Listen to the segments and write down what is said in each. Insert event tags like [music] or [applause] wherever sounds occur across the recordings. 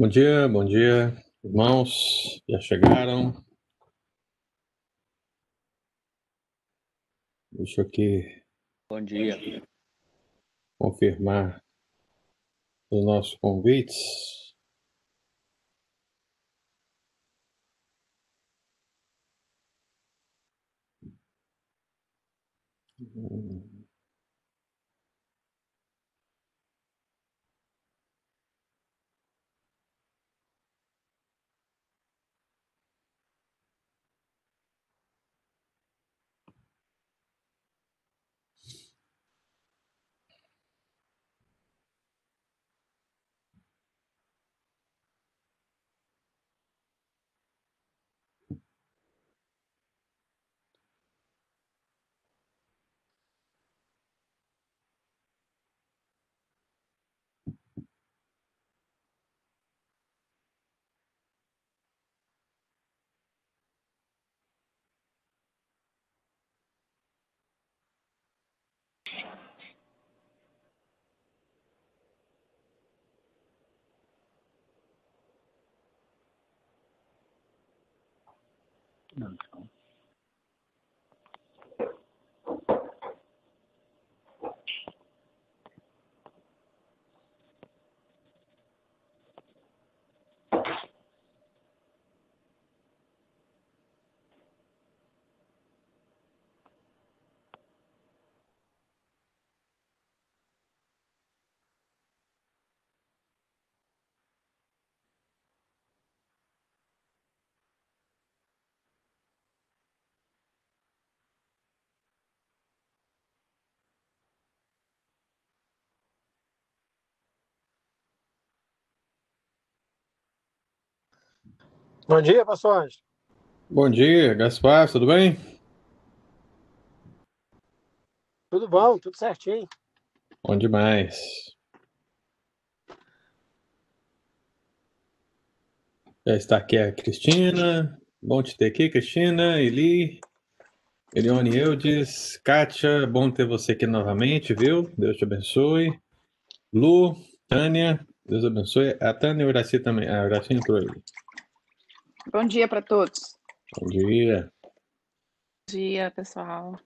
Bom dia, bom dia, irmãos. Já chegaram? Deixa eu aqui Bom dia. confirmar os nossos convites. No, it's not. Bom dia, pastor Anjo. Bom dia, Gaspar, tudo bem? Tudo bom? Tudo certinho? Bom demais. Já está aqui a Cristina. Bom te ter aqui, Cristina, Eli, Elione Eudes, Kátia, bom ter você aqui novamente, viu? Deus te abençoe. Lu, Tânia, Deus abençoe. A Tânia e o Iraci também. A Iraci entrou aí. Bom dia para todos. Bom dia. Bom dia, pessoal.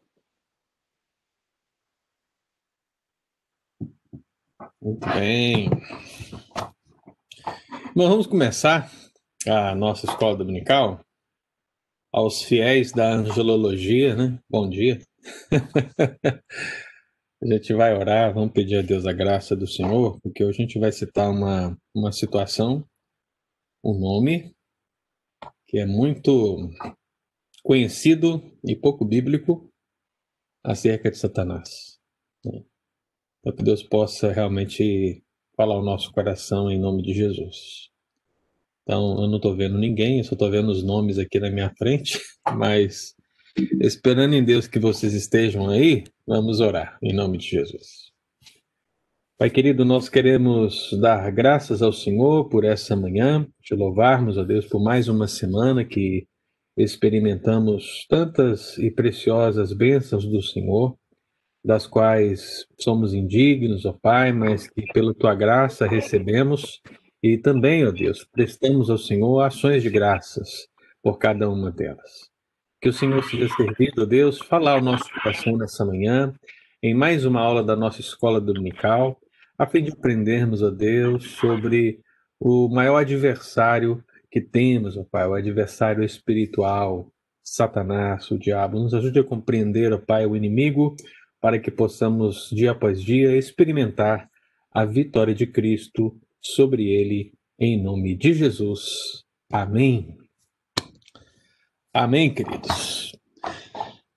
Muito bem. Bom, vamos começar a nossa escola dominical. Aos fiéis da angelologia, né? Bom dia. [laughs] a gente vai orar, vamos pedir a Deus a graça do Senhor, porque hoje a gente vai citar uma, uma situação, um nome, que é muito conhecido e pouco bíblico acerca de Satanás. Para que Deus possa realmente falar o nosso coração em nome de Jesus. Então, eu não estou vendo ninguém, eu só estou vendo os nomes aqui na minha frente, [laughs] mas esperando em Deus que vocês estejam aí, vamos orar em nome de Jesus. Pai querido, nós queremos dar graças ao Senhor por essa manhã, te louvarmos, ó Deus, por mais uma semana que experimentamos tantas e preciosas bênçãos do Senhor, das quais somos indignos, ó Pai, mas que pela tua graça recebemos e também, ó Deus, prestamos ao Senhor ações de graças por cada uma delas. Que o Senhor seja servido, ó Deus, falar ao nosso coração nessa manhã, em mais uma aula da nossa escola dominical, a fim de aprendermos, ó Deus, sobre o maior adversário que temos, ó Pai, o adversário espiritual, Satanás, o diabo. Nos ajude a compreender, ó Pai, o inimigo, para que possamos, dia após dia, experimentar a vitória de Cristo sobre ele, em nome de Jesus. Amém. Amém, queridos.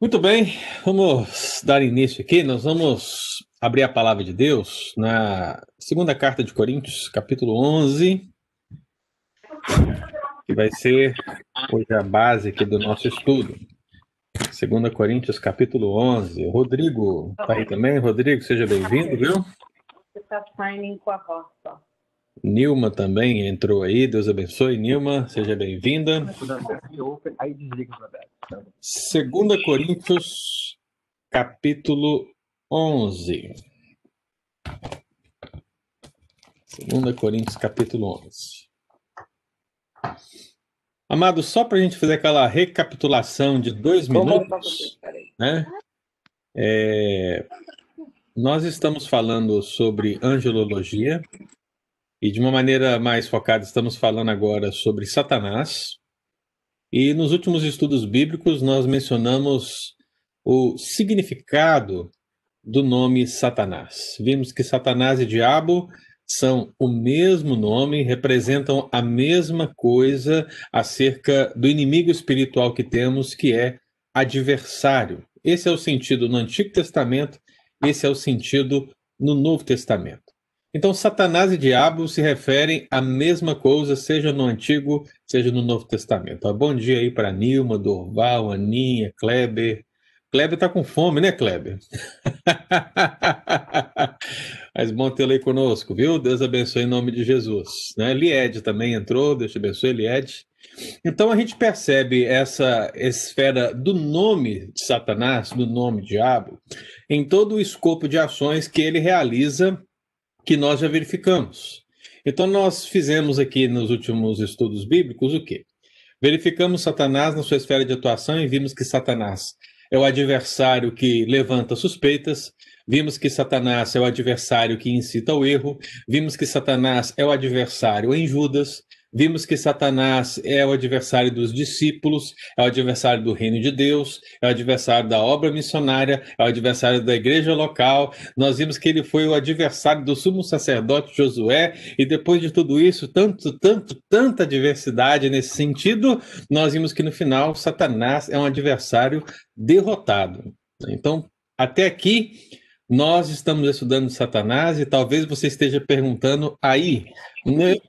Muito bem, vamos dar início aqui. Nós vamos abrir a palavra de Deus na segunda carta de Coríntios, capítulo 11, que vai ser hoje a base aqui do nosso estudo. Segunda Coríntios, capítulo 11. O Rodrigo está aí também. Rodrigo, seja bem-vindo, viu? Você está signing com a voz só. Nilma também entrou aí. Deus abençoe. Nilma, seja bem-vinda. Segunda Coríntios, capítulo 11. Segunda Coríntios, capítulo 11. Amado, só para a gente fazer aquela recapitulação de dois minutos, né? É, nós estamos falando sobre angelologia e de uma maneira mais focada estamos falando agora sobre Satanás. E nos últimos estudos bíblicos nós mencionamos o significado do nome Satanás. Vimos que Satanás e diabo são o mesmo nome, representam a mesma coisa acerca do inimigo espiritual que temos, que é adversário. Esse é o sentido no Antigo Testamento, esse é o sentido no Novo Testamento. Então, Satanás e diabo se referem à mesma coisa, seja no Antigo, seja no Novo Testamento. Bom dia aí para Nilma, Dorval, Aninha, Kleber. Kleber está com fome, né, Kleber? [laughs] Mas bom tê-lo aí conosco, viu? Deus abençoe em nome de Jesus. Né? Lied também entrou, Deus te abençoe, Lied. Então a gente percebe essa esfera do nome de Satanás, do nome diabo, em todo o escopo de ações que ele realiza, que nós já verificamos. Então nós fizemos aqui nos últimos estudos bíblicos o quê? Verificamos Satanás na sua esfera de atuação e vimos que Satanás é o adversário que levanta suspeitas, vimos que Satanás é o adversário que incita ao erro, vimos que Satanás é o adversário em Judas, vimos que Satanás é o adversário dos discípulos, é o adversário do reino de Deus, é o adversário da obra missionária, é o adversário da igreja local. Nós vimos que ele foi o adversário do sumo sacerdote Josué, e depois de tudo isso, tanto, tanto, tanta diversidade nesse sentido, nós vimos que no final Satanás é um adversário derrotado. Então, até aqui, nós estamos estudando Satanás e talvez você esteja perguntando aí,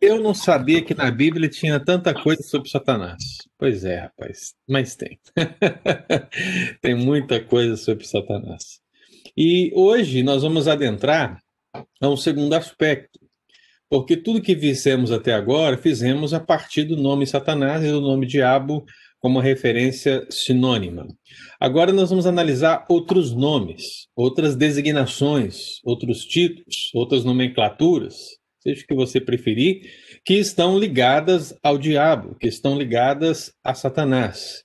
eu não sabia que na Bíblia tinha tanta coisa sobre Satanás. Pois é, rapaz, mas tem. [laughs] tem muita coisa sobre Satanás. E hoje nós vamos adentrar a um segundo aspecto, porque tudo que fizemos até agora, fizemos a partir do nome Satanás e do nome Diabo como referência sinônima. Agora nós vamos analisar outros nomes, outras designações, outros títulos, outras nomenclaturas, seja o que você preferir, que estão ligadas ao diabo, que estão ligadas a Satanás.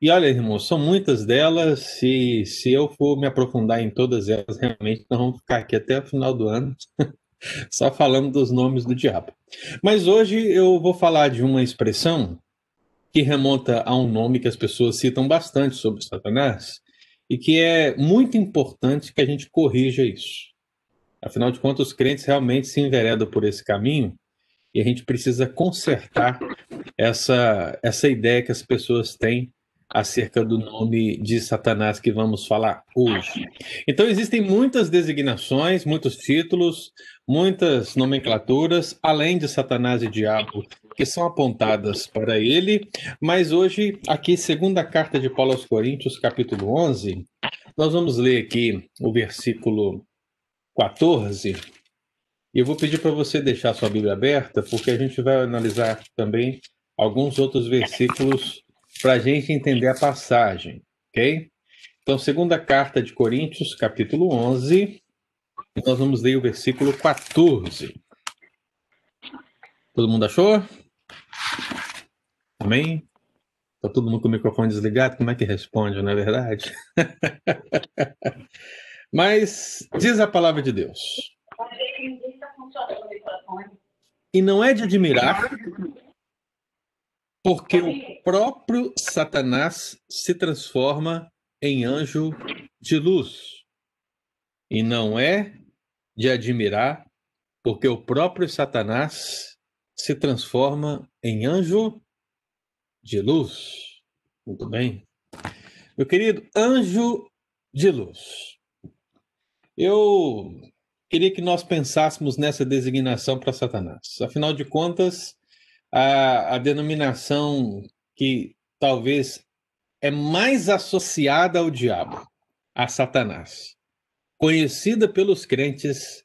E olha, irmãos, são muitas delas, e se eu for me aprofundar em todas elas, realmente nós vamos ficar aqui até o final do ano, [laughs] só falando dos nomes do diabo. Mas hoje eu vou falar de uma expressão que remonta a um nome que as pessoas citam bastante sobre Satanás e que é muito importante que a gente corrija isso. Afinal de contas, os crentes realmente se enveredam por esse caminho e a gente precisa consertar essa, essa ideia que as pessoas têm acerca do nome de Satanás que vamos falar hoje. Então, existem muitas designações, muitos títulos, muitas nomenclaturas, além de Satanás e Diabo, que são apontadas para ele, mas hoje, aqui, segunda carta de Paulo aos Coríntios, capítulo 11, nós vamos ler aqui o versículo 14. E eu vou pedir para você deixar sua Bíblia aberta, porque a gente vai analisar também alguns outros versículos para a gente entender a passagem, ok? Então, segunda carta de Coríntios, capítulo 11, nós vamos ler o versículo 14. Todo mundo achou? Amém? Está todo mundo com o microfone desligado? Como é que responde, não é verdade? [laughs] Mas diz a palavra de Deus. E não é de admirar, porque o próprio Satanás se transforma em anjo de luz. E não é de admirar, porque o próprio Satanás se transforma em anjo de luz. Muito bem. Meu querido, anjo de luz. Eu queria que nós pensássemos nessa designação para Satanás. Afinal de contas, a, a denominação que talvez é mais associada ao diabo, a Satanás, conhecida pelos crentes,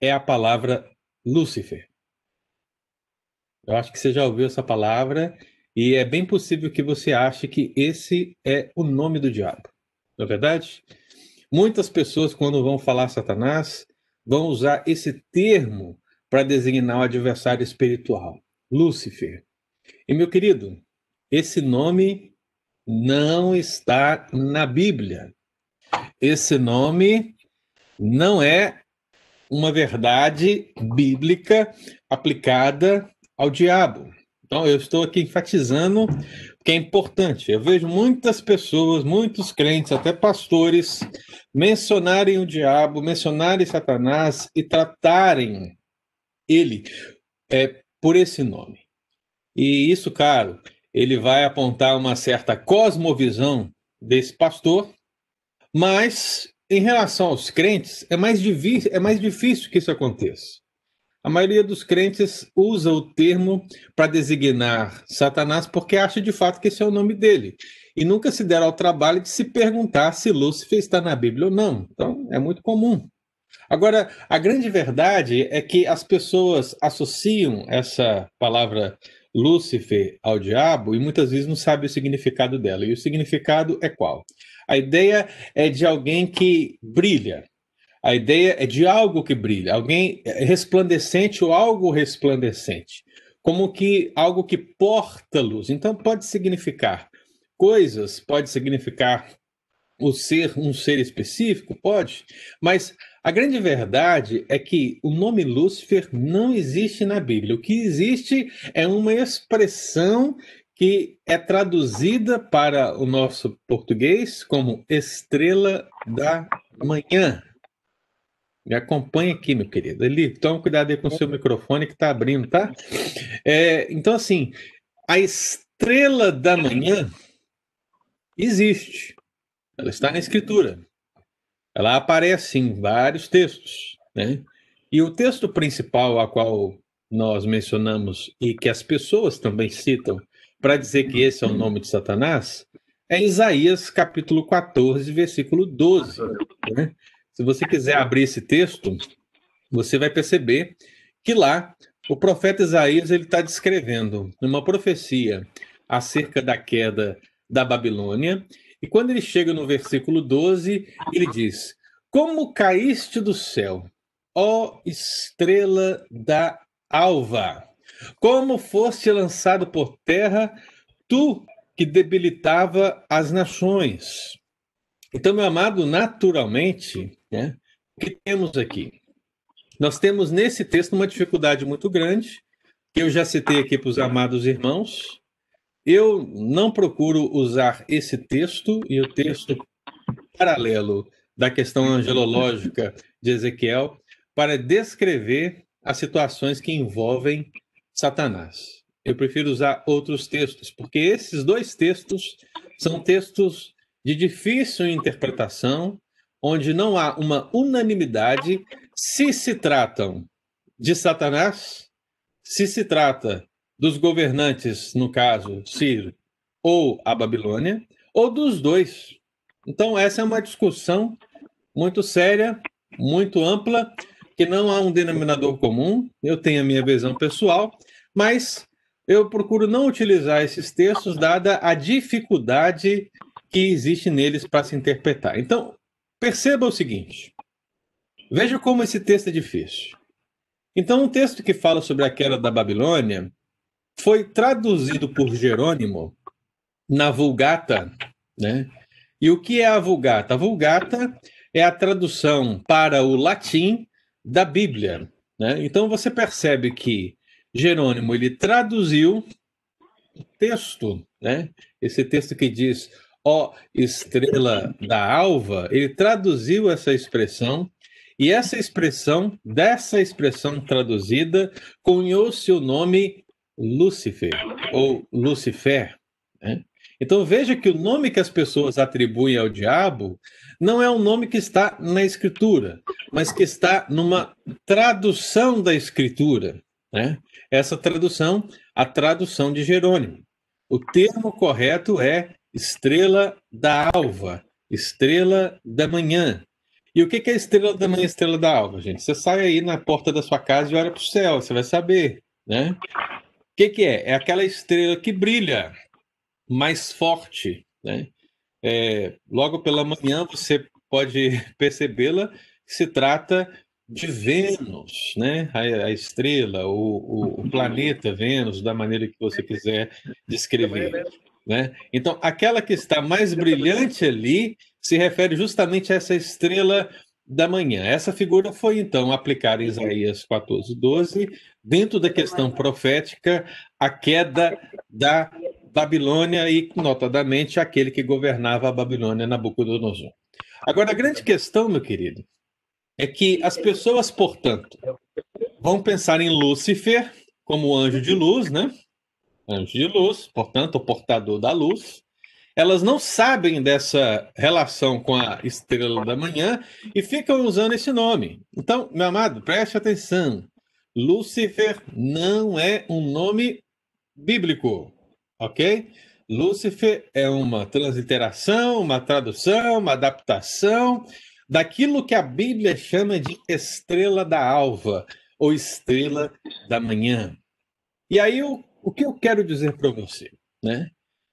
é a palavra Lúcifer. Eu acho que você já ouviu essa palavra e é bem possível que você ache que esse é o nome do diabo. Não é verdade? Muitas pessoas, quando vão falar Satanás, vão usar esse termo para designar o adversário espiritual, Lúcifer. E meu querido, esse nome não está na Bíblia. Esse nome não é uma verdade bíblica aplicada ao diabo. Então, eu estou aqui enfatizando que é importante. Eu vejo muitas pessoas, muitos crentes, até pastores, mencionarem o diabo, mencionarem Satanás e tratarem ele é, por esse nome. E isso, caro, ele vai apontar uma certa cosmovisão desse pastor, mas em relação aos crentes, é mais, é mais difícil que isso aconteça. A maioria dos crentes usa o termo para designar Satanás porque acha de fato que esse é o nome dele. E nunca se deram ao trabalho de se perguntar se Lúcifer está na Bíblia ou não. Então, é muito comum. Agora, a grande verdade é que as pessoas associam essa palavra Lúcifer ao diabo e muitas vezes não sabem o significado dela. E o significado é qual? A ideia é de alguém que brilha. A ideia é de algo que brilha, alguém resplandecente ou algo resplandecente, como que algo que porta luz. Então pode significar coisas, pode significar o ser um ser específico, pode, mas a grande verdade é que o nome Lúcifer não existe na Bíblia. O que existe é uma expressão que é traduzida para o nosso português como estrela da manhã. Me acompanha aqui, meu querido. Eli, toma cuidado aí com o seu microfone que está abrindo, tá? É, então, assim, a estrela da manhã existe. Ela está na escritura. Ela aparece em vários textos, né? E o texto principal a qual nós mencionamos e que as pessoas também citam para dizer que esse é o nome de Satanás é Isaías capítulo 14, versículo 12. Né? Se você quiser abrir esse texto, você vai perceber que lá o profeta Isaías ele está descrevendo uma profecia acerca da queda da Babilônia. E quando ele chega no versículo 12, ele diz: Como caíste do céu, ó estrela da alva! Como foste lançado por terra, tu que debilitava as nações. Então, meu amado, naturalmente, né, o que temos aqui? Nós temos nesse texto uma dificuldade muito grande, que eu já citei aqui para os amados irmãos. Eu não procuro usar esse texto e o texto paralelo da questão angelológica de Ezequiel para descrever as situações que envolvem Satanás. Eu prefiro usar outros textos, porque esses dois textos são textos de difícil interpretação, onde não há uma unanimidade se se tratam de Satanás, se se trata dos governantes, no caso, Ciro ou a Babilônia, ou dos dois. Então, essa é uma discussão muito séria, muito ampla, que não há um denominador comum. Eu tenho a minha visão pessoal, mas eu procuro não utilizar esses textos, dada a dificuldade que existe neles para se interpretar. Então, perceba o seguinte: veja como esse texto é difícil. Então, um texto que fala sobre a queda da Babilônia foi traduzido por Jerônimo na Vulgata, né? E o que é a Vulgata? A Vulgata é a tradução para o latim da Bíblia. Né? Então você percebe que Jerônimo ele traduziu o texto, né? esse texto que diz ó estrela da alva, ele traduziu essa expressão e essa expressão, dessa expressão traduzida, cunhou-se o nome Lúcifer ou Lucifer. Né? Então veja que o nome que as pessoas atribuem ao diabo não é um nome que está na escritura, mas que está numa tradução da escritura. Né? Essa tradução, a tradução de Jerônimo. O termo correto é estrela da alva, estrela da manhã. E o que é estrela da manhã, estrela da alva, gente? Você sai aí na porta da sua casa e olha para o céu, você vai saber, né? O que, é? É aquela estrela que brilha mais forte, né? É, logo pela manhã você pode [laughs] percebê-la, se trata de Vênus, né? a, a estrela, o, o, o, planeta Vênus, da maneira que você quiser descrever. Né? Então, aquela que está mais brilhante ali se refere justamente a essa estrela da manhã. Essa figura foi, então, aplicada em Isaías 14, 12, dentro da questão profética, a queda da Babilônia e, notadamente, aquele que governava a Babilônia, Nabucodonosor. Agora, a grande questão, meu querido, é que as pessoas, portanto, vão pensar em Lúcifer como anjo de luz, né? Anjo de luz, portanto, o portador da luz. Elas não sabem dessa relação com a estrela da manhã e ficam usando esse nome. Então, meu amado, preste atenção. Lúcifer não é um nome bíblico, ok? Lúcifer é uma transliteração, uma tradução, uma adaptação daquilo que a Bíblia chama de estrela da alva ou estrela da manhã. E aí o, o que eu quero dizer para você, né?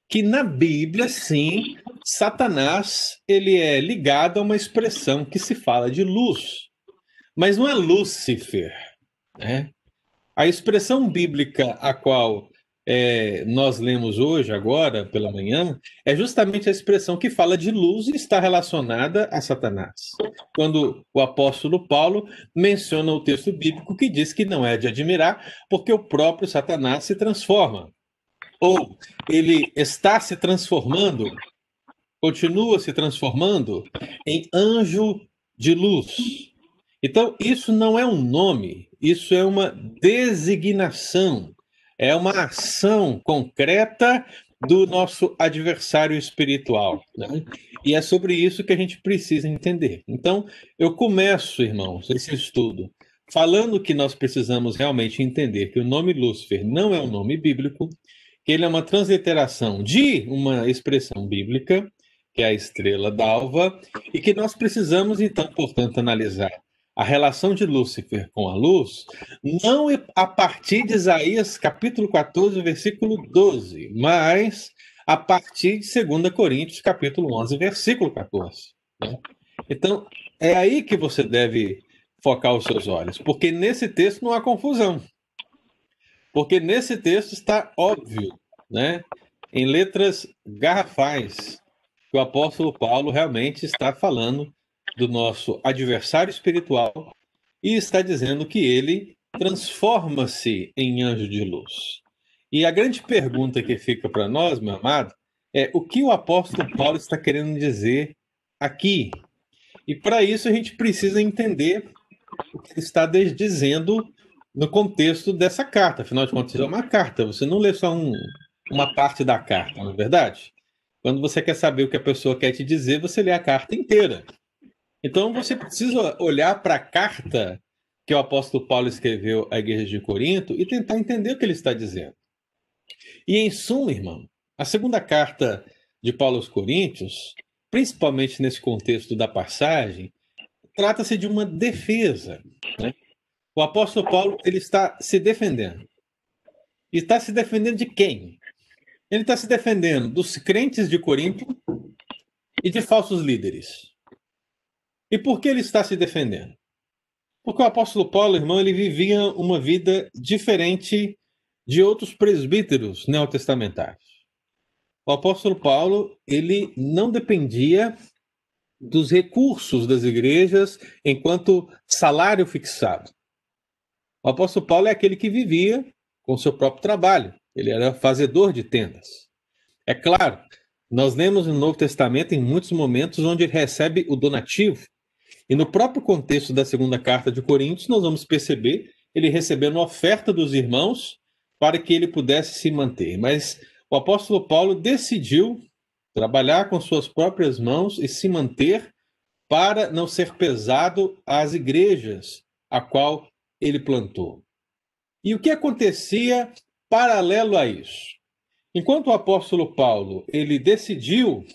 Que na Bíblia, sim, Satanás ele é ligado a uma expressão que se fala de luz, mas não é Lúcifer, né? A expressão bíblica a qual é, nós lemos hoje, agora, pela manhã, é justamente a expressão que fala de luz e está relacionada a Satanás. Quando o apóstolo Paulo menciona o texto bíblico que diz que não é de admirar, porque o próprio Satanás se transforma. Ou ele está se transformando, continua se transformando em anjo de luz. Então, isso não é um nome, isso é uma designação é uma ação concreta do nosso adversário espiritual. Né? E é sobre isso que a gente precisa entender. Então, eu começo, irmãos, esse estudo falando que nós precisamos realmente entender que o nome Lúcifer não é um nome bíblico, que ele é uma transliteração de uma expressão bíblica, que é a estrela d'alva, e que nós precisamos, então, portanto, analisar a relação de Lúcifer com a luz, não a partir de Isaías capítulo 14, versículo 12, mas a partir de 2 Coríntios capítulo 11, versículo 14. Né? Então, é aí que você deve focar os seus olhos, porque nesse texto não há confusão. Porque nesse texto está óbvio, né? em letras garrafais, que o apóstolo Paulo realmente está falando do nosso adversário espiritual e está dizendo que ele transforma-se em anjo de luz. E a grande pergunta que fica para nós, meu amado, é o que o apóstolo Paulo está querendo dizer aqui. E para isso a gente precisa entender o que ele está dizendo no contexto dessa carta. Afinal de contas, é uma carta. Você não lê só um, uma parte da carta, não é verdade? Quando você quer saber o que a pessoa quer te dizer, você lê a carta inteira. Então você precisa olhar para a carta que o apóstolo Paulo escreveu à igreja de Corinto e tentar entender o que ele está dizendo. E em suma, irmão, a segunda carta de Paulo aos Coríntios, principalmente nesse contexto da passagem, trata-se de uma defesa. Né? O apóstolo Paulo ele está se defendendo. E está se defendendo de quem? Ele está se defendendo dos crentes de Corinto e de falsos líderes. E por que ele está se defendendo? Porque o apóstolo Paulo, irmão, ele vivia uma vida diferente de outros presbíteros neotestamentários. O apóstolo Paulo, ele não dependia dos recursos das igrejas enquanto salário fixado. O apóstolo Paulo é aquele que vivia com seu próprio trabalho. Ele era fazedor de tendas. É claro, nós lemos no Novo Testamento em muitos momentos onde ele recebe o donativo, e no próprio contexto da segunda carta de Coríntios, nós vamos perceber ele recebendo oferta dos irmãos para que ele pudesse se manter. Mas o apóstolo Paulo decidiu trabalhar com suas próprias mãos e se manter para não ser pesado às igrejas a qual ele plantou. E o que acontecia paralelo a isso? Enquanto o apóstolo Paulo ele decidiu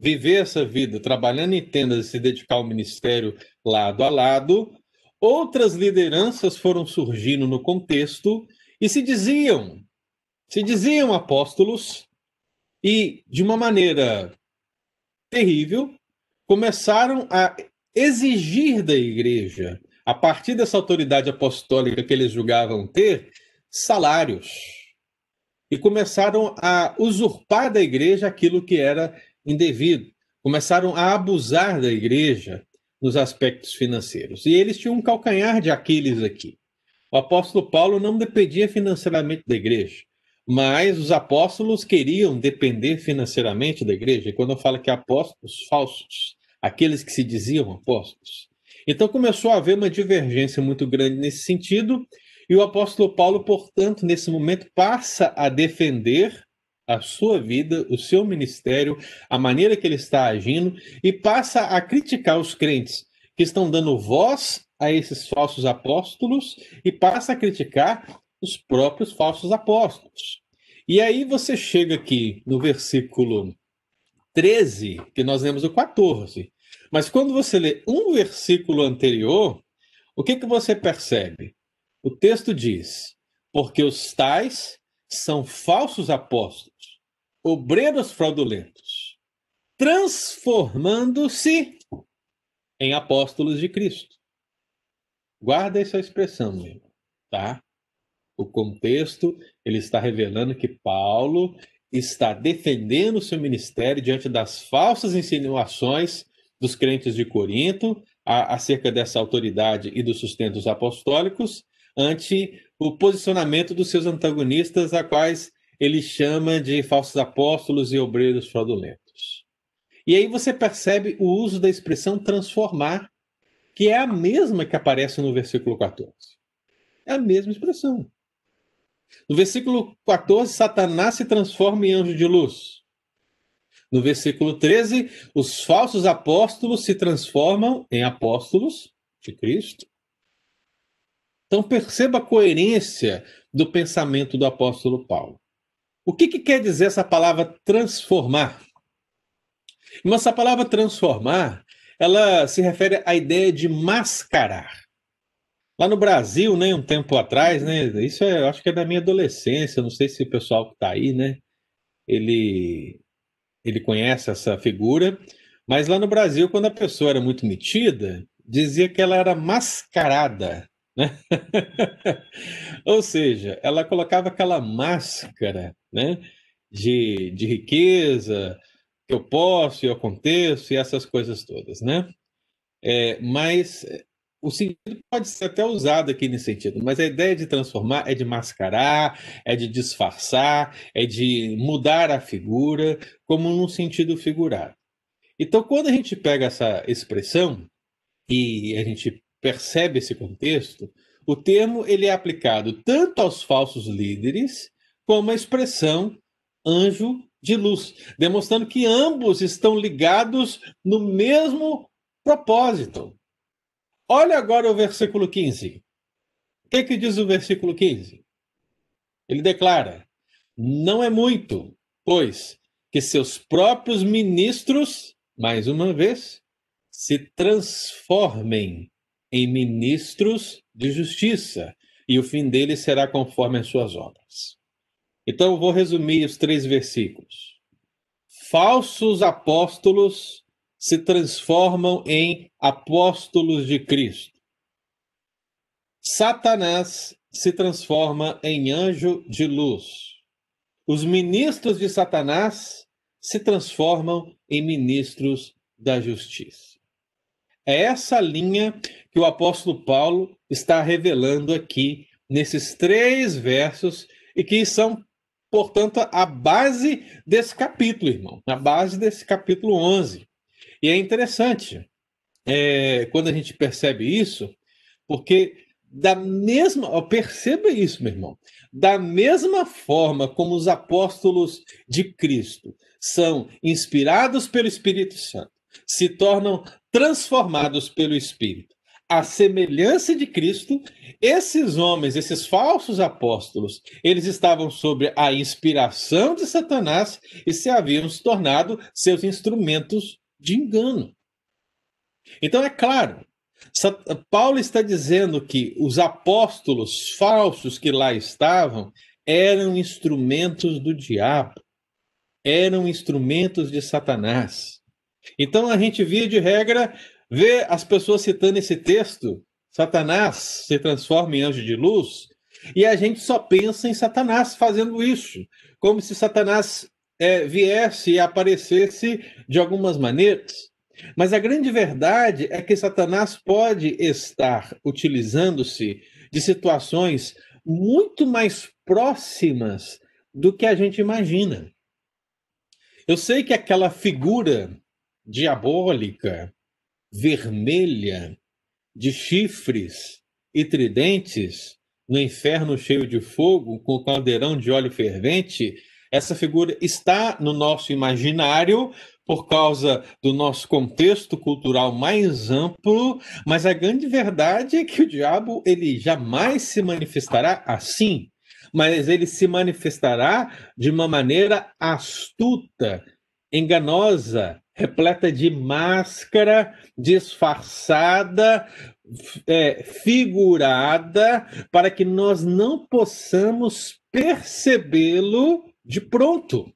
viver essa vida trabalhando em tendas e se dedicar ao ministério lado a lado, outras lideranças foram surgindo no contexto e se diziam, se diziam apóstolos e de uma maneira terrível começaram a exigir da igreja a partir dessa autoridade apostólica que eles julgavam ter, salários. E começaram a usurpar da igreja aquilo que era indevido. Começaram a abusar da igreja nos aspectos financeiros. E eles tinham um calcanhar de Aquiles aqui. O apóstolo Paulo não dependia financeiramente da igreja, mas os apóstolos queriam depender financeiramente da igreja. E quando eu falo que apóstolos falsos, aqueles que se diziam apóstolos. Então começou a haver uma divergência muito grande nesse sentido, e o apóstolo Paulo, portanto, nesse momento passa a defender a sua vida, o seu ministério, a maneira que ele está agindo e passa a criticar os crentes que estão dando voz a esses falsos apóstolos e passa a criticar os próprios falsos apóstolos. E aí você chega aqui no versículo 13, que nós lemos o 14. Mas quando você lê um versículo anterior, o que, que você percebe? O texto diz: Porque os tais são falsos apóstolos, obreiros fraudulentos, transformando-se em apóstolos de Cristo. Guarda essa expressão, meu irmão, tá? O contexto, ele está revelando que Paulo está defendendo o seu ministério diante das falsas insinuações dos crentes de Corinto a, acerca dessa autoridade e dos sustentos apostólicos ante o posicionamento dos seus antagonistas, a quais ele chama de falsos apóstolos e obreiros fraudulentos. E aí você percebe o uso da expressão transformar, que é a mesma que aparece no versículo 14. É a mesma expressão. No versículo 14, Satanás se transforma em anjo de luz. No versículo 13, os falsos apóstolos se transformam em apóstolos de Cristo. Então perceba a coerência do pensamento do apóstolo Paulo. O que, que quer dizer essa palavra transformar? Mas palavra transformar, ela se refere à ideia de mascarar. Lá no Brasil, né, um tempo atrás, né, isso é, acho que é da minha adolescência, não sei se o pessoal que está aí, né, ele, ele conhece essa figura, mas lá no Brasil, quando a pessoa era muito metida, dizia que ela era mascarada. Né? [laughs] Ou seja, ela colocava aquela máscara né, de, de riqueza, que eu posso e eu aconteço, e essas coisas todas. Né? É, mas o sentido pode ser até usado aqui nesse sentido, mas a ideia de transformar é de mascarar, é de disfarçar, é de mudar a figura, como num sentido figurado. Então, quando a gente pega essa expressão e a gente percebe esse contexto, o termo ele é aplicado tanto aos falsos líderes como à expressão anjo de luz, demonstrando que ambos estão ligados no mesmo propósito. Olha agora o versículo 15. O que, que diz o versículo 15? Ele declara: Não é muito, pois que seus próprios ministros, mais uma vez, se transformem em ministros de justiça, e o fim deles será conforme as suas obras. Então, vou resumir os três versículos. Falsos apóstolos se transformam em apóstolos de Cristo. Satanás se transforma em anjo de luz. Os ministros de Satanás se transformam em ministros da justiça. É essa linha que o apóstolo Paulo está revelando aqui nesses três versos e que são, portanto, a base desse capítulo, irmão, a base desse capítulo 11. E é interessante é, quando a gente percebe isso, porque da mesma, perceba isso, meu irmão, da mesma forma como os apóstolos de Cristo são inspirados pelo Espírito Santo, se tornam transformados pelo Espírito. A semelhança de Cristo, esses homens, esses falsos apóstolos, eles estavam sob a inspiração de Satanás e se haviam se tornado seus instrumentos de engano. Então, é claro, Paulo está dizendo que os apóstolos falsos que lá estavam eram instrumentos do diabo, eram instrumentos de Satanás. Então a gente via de regra ver as pessoas citando esse texto Satanás se transforma em anjo de luz e a gente só pensa em Satanás fazendo isso, como se Satanás é, viesse e aparecesse de algumas maneiras. Mas a grande verdade é que Satanás pode estar utilizando-se de situações muito mais próximas do que a gente imagina. Eu sei que aquela figura diabólica, vermelha, de chifres e tridentes, no inferno cheio de fogo, com o caldeirão de óleo fervente, essa figura está no nosso imaginário por causa do nosso contexto cultural mais amplo, mas a grande verdade é que o diabo ele jamais se manifestará assim, mas ele se manifestará de uma maneira astuta, enganosa, repleta de máscara, disfarçada, é, figurada, para que nós não possamos percebê-lo de pronto.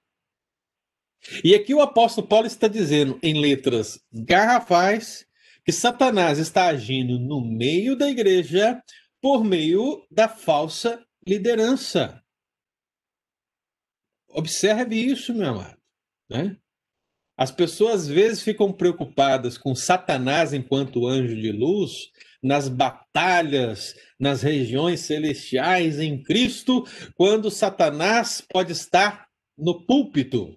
E aqui o apóstolo Paulo está dizendo, em letras garrafais, que Satanás está agindo no meio da igreja por meio da falsa liderança. Observe isso, meu amado. Né? As pessoas às vezes ficam preocupadas com Satanás enquanto anjo de luz, nas batalhas, nas regiões celestiais em Cristo, quando Satanás pode estar no púlpito,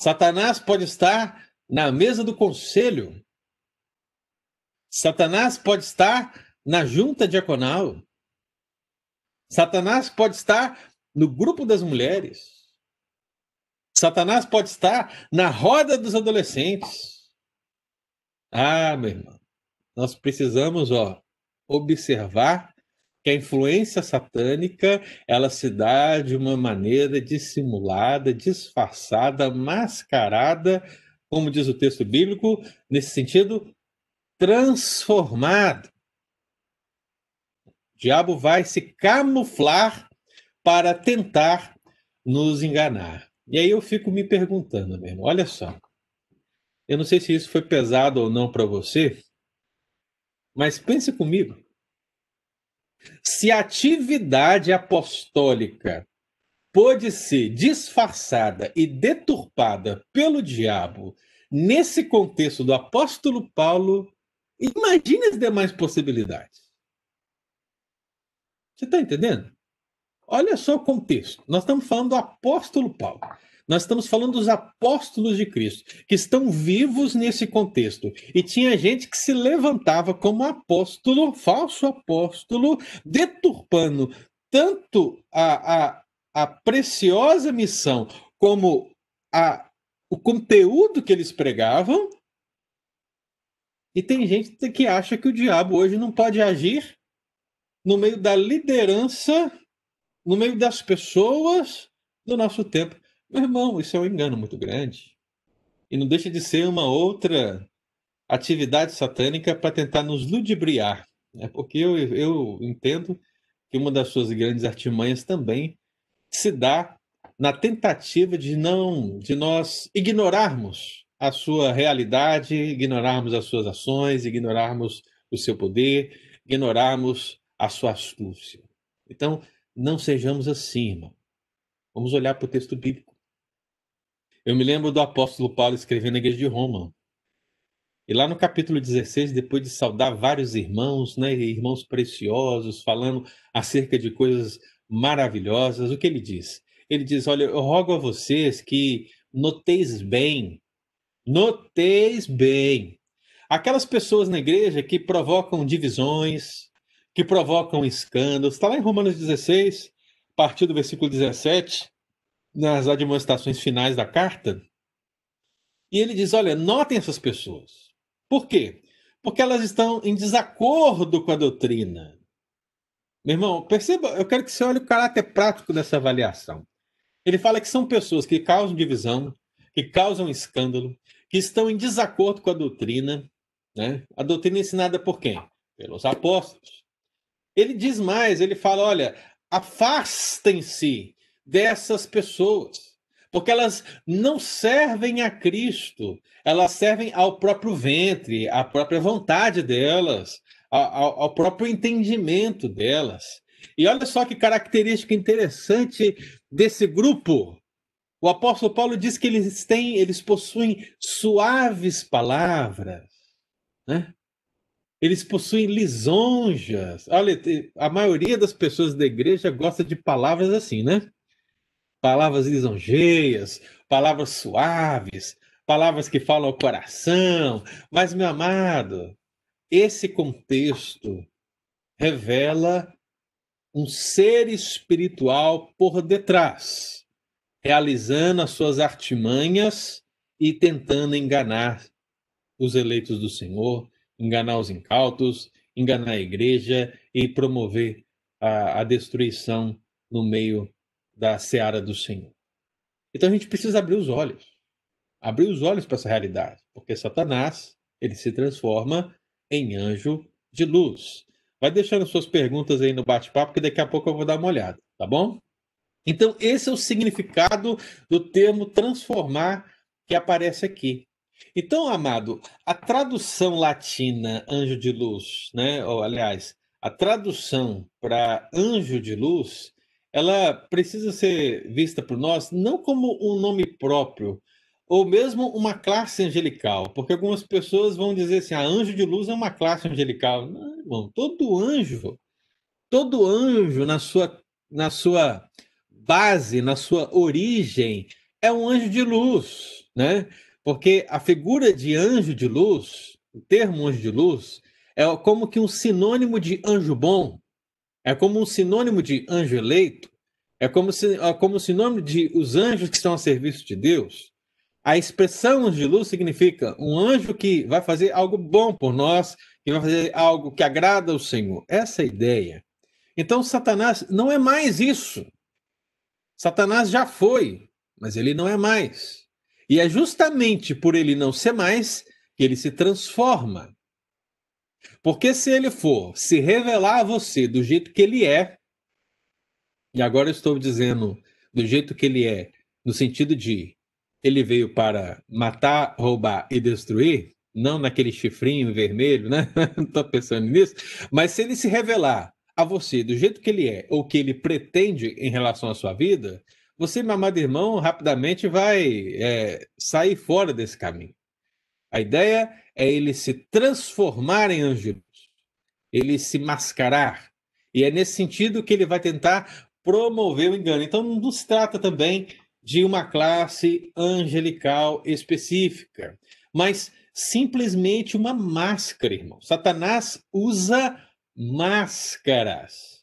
Satanás pode estar na mesa do conselho. Satanás pode estar na junta diaconal. Satanás pode estar no grupo das mulheres. Satanás pode estar na roda dos adolescentes. Ah, meu irmão, nós precisamos ó, observar que a influência satânica ela se dá de uma maneira dissimulada, disfarçada, mascarada, como diz o texto bíblico, nesse sentido, transformado. O diabo vai se camuflar para tentar nos enganar. E aí eu fico me perguntando mesmo, olha só. Eu não sei se isso foi pesado ou não para você, mas pense comigo. Se a atividade apostólica pôde ser disfarçada e deturpada pelo diabo nesse contexto do apóstolo Paulo, imagine as demais possibilidades. Você está entendendo? Olha só o contexto. Nós estamos falando do apóstolo Paulo. Nós estamos falando dos apóstolos de Cristo, que estão vivos nesse contexto. E tinha gente que se levantava como apóstolo, falso apóstolo, deturpando tanto a, a, a preciosa missão como a, o conteúdo que eles pregavam. E tem gente que acha que o diabo hoje não pode agir no meio da liderança, no meio das pessoas do nosso tempo. Meu irmão, isso é um engano muito grande. E não deixa de ser uma outra atividade satânica para tentar nos ludibriar. Né? Porque eu, eu entendo que uma das suas grandes artimanhas também se dá na tentativa de não de nós ignorarmos a sua realidade, ignorarmos as suas ações, ignorarmos o seu poder, ignorarmos a sua astúcia. Então, não sejamos assim, irmão. Vamos olhar para o texto bíblico. Eu me lembro do apóstolo Paulo escrevendo na igreja de Roma. E lá no capítulo 16, depois de saudar vários irmãos, né, irmãos preciosos, falando acerca de coisas maravilhosas, o que ele diz? Ele diz: Olha, eu rogo a vocês que noteis bem, noteis bem, aquelas pessoas na igreja que provocam divisões, que provocam escândalos. Está lá em Romanos 16, a partir do versículo 17 nas admoestações finais da carta, e ele diz: olha, notem essas pessoas. Por quê? Porque elas estão em desacordo com a doutrina. Meu irmão, perceba, eu quero que você olhe o caráter prático dessa avaliação. Ele fala que são pessoas que causam divisão, que causam escândalo, que estão em desacordo com a doutrina. Né? A doutrina é ensinada por quem? Pelos apóstolos. Ele diz mais, ele fala: olha, afastem-se dessas pessoas, Porque elas não servem a Cristo, elas servem ao próprio ventre, à própria vontade delas, ao, ao próprio entendimento delas. E olha só que característica interessante desse grupo. O apóstolo Paulo diz que eles têm, eles possuem suaves palavras, né? Eles possuem lisonjas. Olha, a maioria das pessoas da igreja gosta de palavras assim, né? Palavras lisonjeias, palavras suaves, palavras que falam ao coração. Mas, meu amado, esse contexto revela um ser espiritual por detrás, realizando as suas artimanhas e tentando enganar os eleitos do Senhor, enganar os incautos, enganar a igreja e promover a, a destruição no meio da seara do Senhor. Então a gente precisa abrir os olhos, abrir os olhos para essa realidade, porque Satanás ele se transforma em anjo de luz. Vai deixando suas perguntas aí no bate-papo, que daqui a pouco eu vou dar uma olhada, tá bom? Então, esse é o significado do termo transformar que aparece aqui. Então, amado, a tradução latina anjo de luz, né? Ou, aliás, a tradução para anjo de luz, ela precisa ser vista por nós não como um nome próprio, ou mesmo uma classe angelical, porque algumas pessoas vão dizer assim: a ah, anjo de luz é uma classe angelical. Não, irmão, todo anjo, todo anjo na sua, na sua base, na sua origem, é um anjo de luz, né? Porque a figura de anjo de luz, o termo anjo de luz, é como que um sinônimo de anjo bom, é como um sinônimo de anjo eleito, é como, se, é como sinônimo de os anjos que estão a serviço de Deus. A expressão anjo de luz significa um anjo que vai fazer algo bom por nós, que vai fazer algo que agrada ao Senhor. Essa é a ideia. Então, Satanás não é mais isso. Satanás já foi, mas ele não é mais. E é justamente por ele não ser mais que ele se transforma. Porque se ele for se revelar a você do jeito que ele é, e agora eu estou dizendo do jeito que ele é, no sentido de ele veio para matar, roubar e destruir, não naquele chifrinho vermelho, né? [laughs] Não estou pensando nisso. Mas se ele se revelar a você do jeito que ele é, ou que ele pretende em relação à sua vida, você, meu amado irmão, rapidamente vai é, sair fora desse caminho. A ideia é ele se transformar em anjo, ele se mascarar. E é nesse sentido que ele vai tentar promover o engano. Então, não se trata também de uma classe angelical específica, mas simplesmente uma máscara, irmão. Satanás usa máscaras.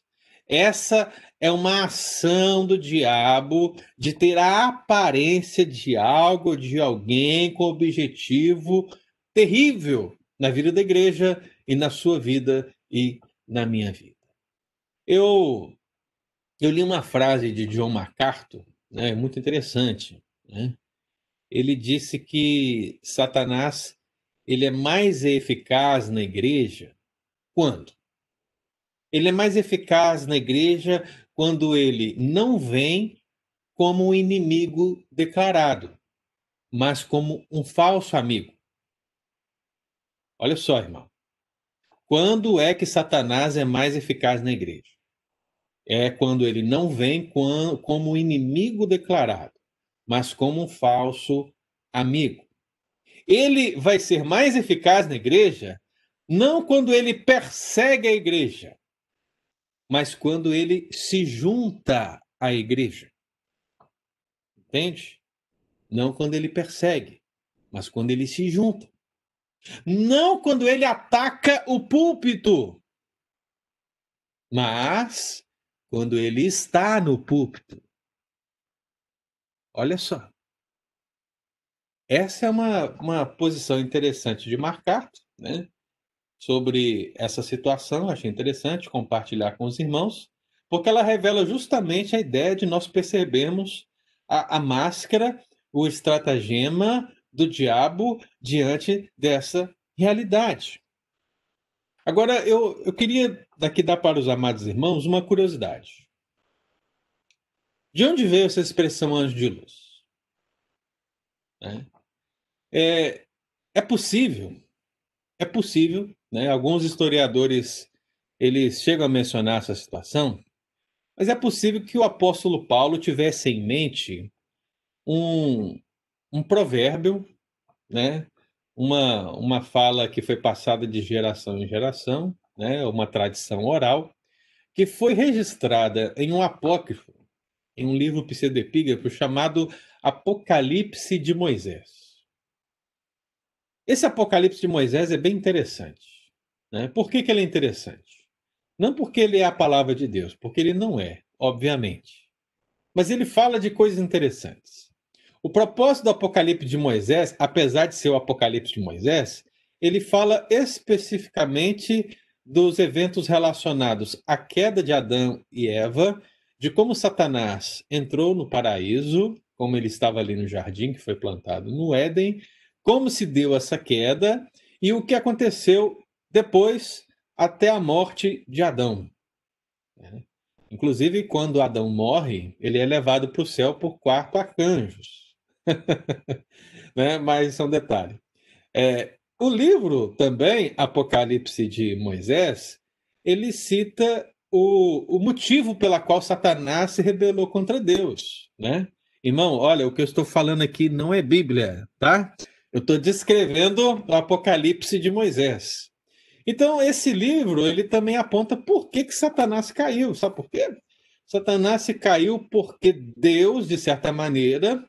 Essa é uma ação do diabo de ter a aparência de algo, de alguém com objetivo terrível na vida da igreja e na sua vida e na minha vida. Eu eu li uma frase de John MacArthur né, muito interessante. Né? Ele disse que Satanás ele é mais eficaz na igreja quando? Ele é mais eficaz na igreja quando ele não vem como um inimigo declarado, mas como um falso amigo. Olha só, irmão. Quando é que Satanás é mais eficaz na igreja? é quando ele não vem como inimigo declarado, mas como um falso amigo. Ele vai ser mais eficaz na igreja não quando ele persegue a igreja, mas quando ele se junta à igreja. Entende? Não quando ele persegue, mas quando ele se junta. Não quando ele ataca o púlpito, mas quando ele está no púlpito. Olha só. Essa é uma, uma posição interessante de marcar, né? Sobre essa situação, achei interessante compartilhar com os irmãos, porque ela revela justamente a ideia de nós percebermos a, a máscara, o estratagema do diabo diante dessa realidade. Agora, eu, eu queria daqui dar para os amados irmãos uma curiosidade. De onde veio essa expressão anjo de luz? Né? É, é possível, é possível, né? alguns historiadores eles chegam a mencionar essa situação, mas é possível que o apóstolo Paulo tivesse em mente um, um provérbio, né? uma, uma fala que foi passada de geração em geração, né? uma tradição oral, que foi registrada em um apócrifo, em um livro pseudepígrafo chamado Apocalipse de Moisés. Esse Apocalipse de Moisés é bem interessante. Né? Por que, que ele é interessante? Não porque ele é a palavra de Deus, porque ele não é, obviamente. Mas ele fala de coisas interessantes. O propósito do Apocalipse de Moisés, apesar de ser o Apocalipse de Moisés, ele fala especificamente dos eventos relacionados à queda de Adão e Eva, de como Satanás entrou no paraíso, como ele estava ali no jardim que foi plantado no Éden, como se deu essa queda e o que aconteceu depois até a morte de Adão. Inclusive, quando Adão morre, ele é levado para o céu por quatro arcanjos. [laughs] né? Mas isso é um detalhe. É, o livro também, Apocalipse de Moisés, ele cita o, o motivo pela qual Satanás se rebelou contra Deus, né? Irmão, olha, o que eu estou falando aqui não é Bíblia, tá? Eu estou descrevendo o Apocalipse de Moisés. Então, esse livro, ele também aponta por que, que Satanás caiu. Sabe por quê? Satanás se caiu porque Deus, de certa maneira,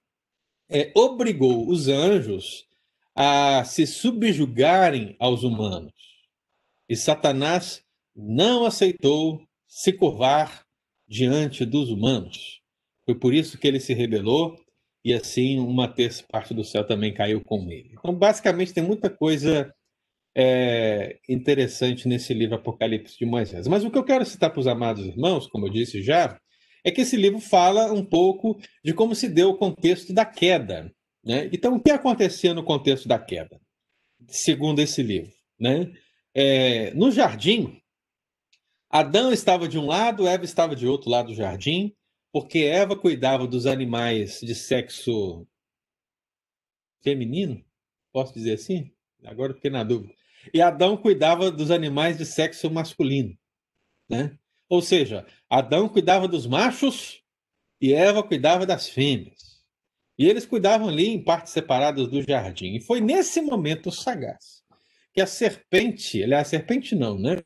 é, obrigou os anjos a se subjugarem aos humanos. E Satanás não aceitou se curvar diante dos humanos. Foi por isso que ele se rebelou e assim uma terça parte do céu também caiu com ele. Então, basicamente, tem muita coisa é, interessante nesse livro Apocalipse de Moisés. Mas o que eu quero citar para os amados irmãos, como eu disse já, é que esse livro fala um pouco de como se deu o contexto da queda. Né? Então, o que acontecia no contexto da queda, segundo esse livro? Né? É, no jardim, Adão estava de um lado, Eva estava de outro lado do jardim, porque Eva cuidava dos animais de sexo feminino, posso dizer assim? Agora fiquei na dúvida. E Adão cuidava dos animais de sexo masculino, né? Ou seja, Adão cuidava dos machos e Eva cuidava das fêmeas. E eles cuidavam ali em partes separadas do jardim. E foi nesse momento sagaz que a serpente, aliás, a serpente não, né?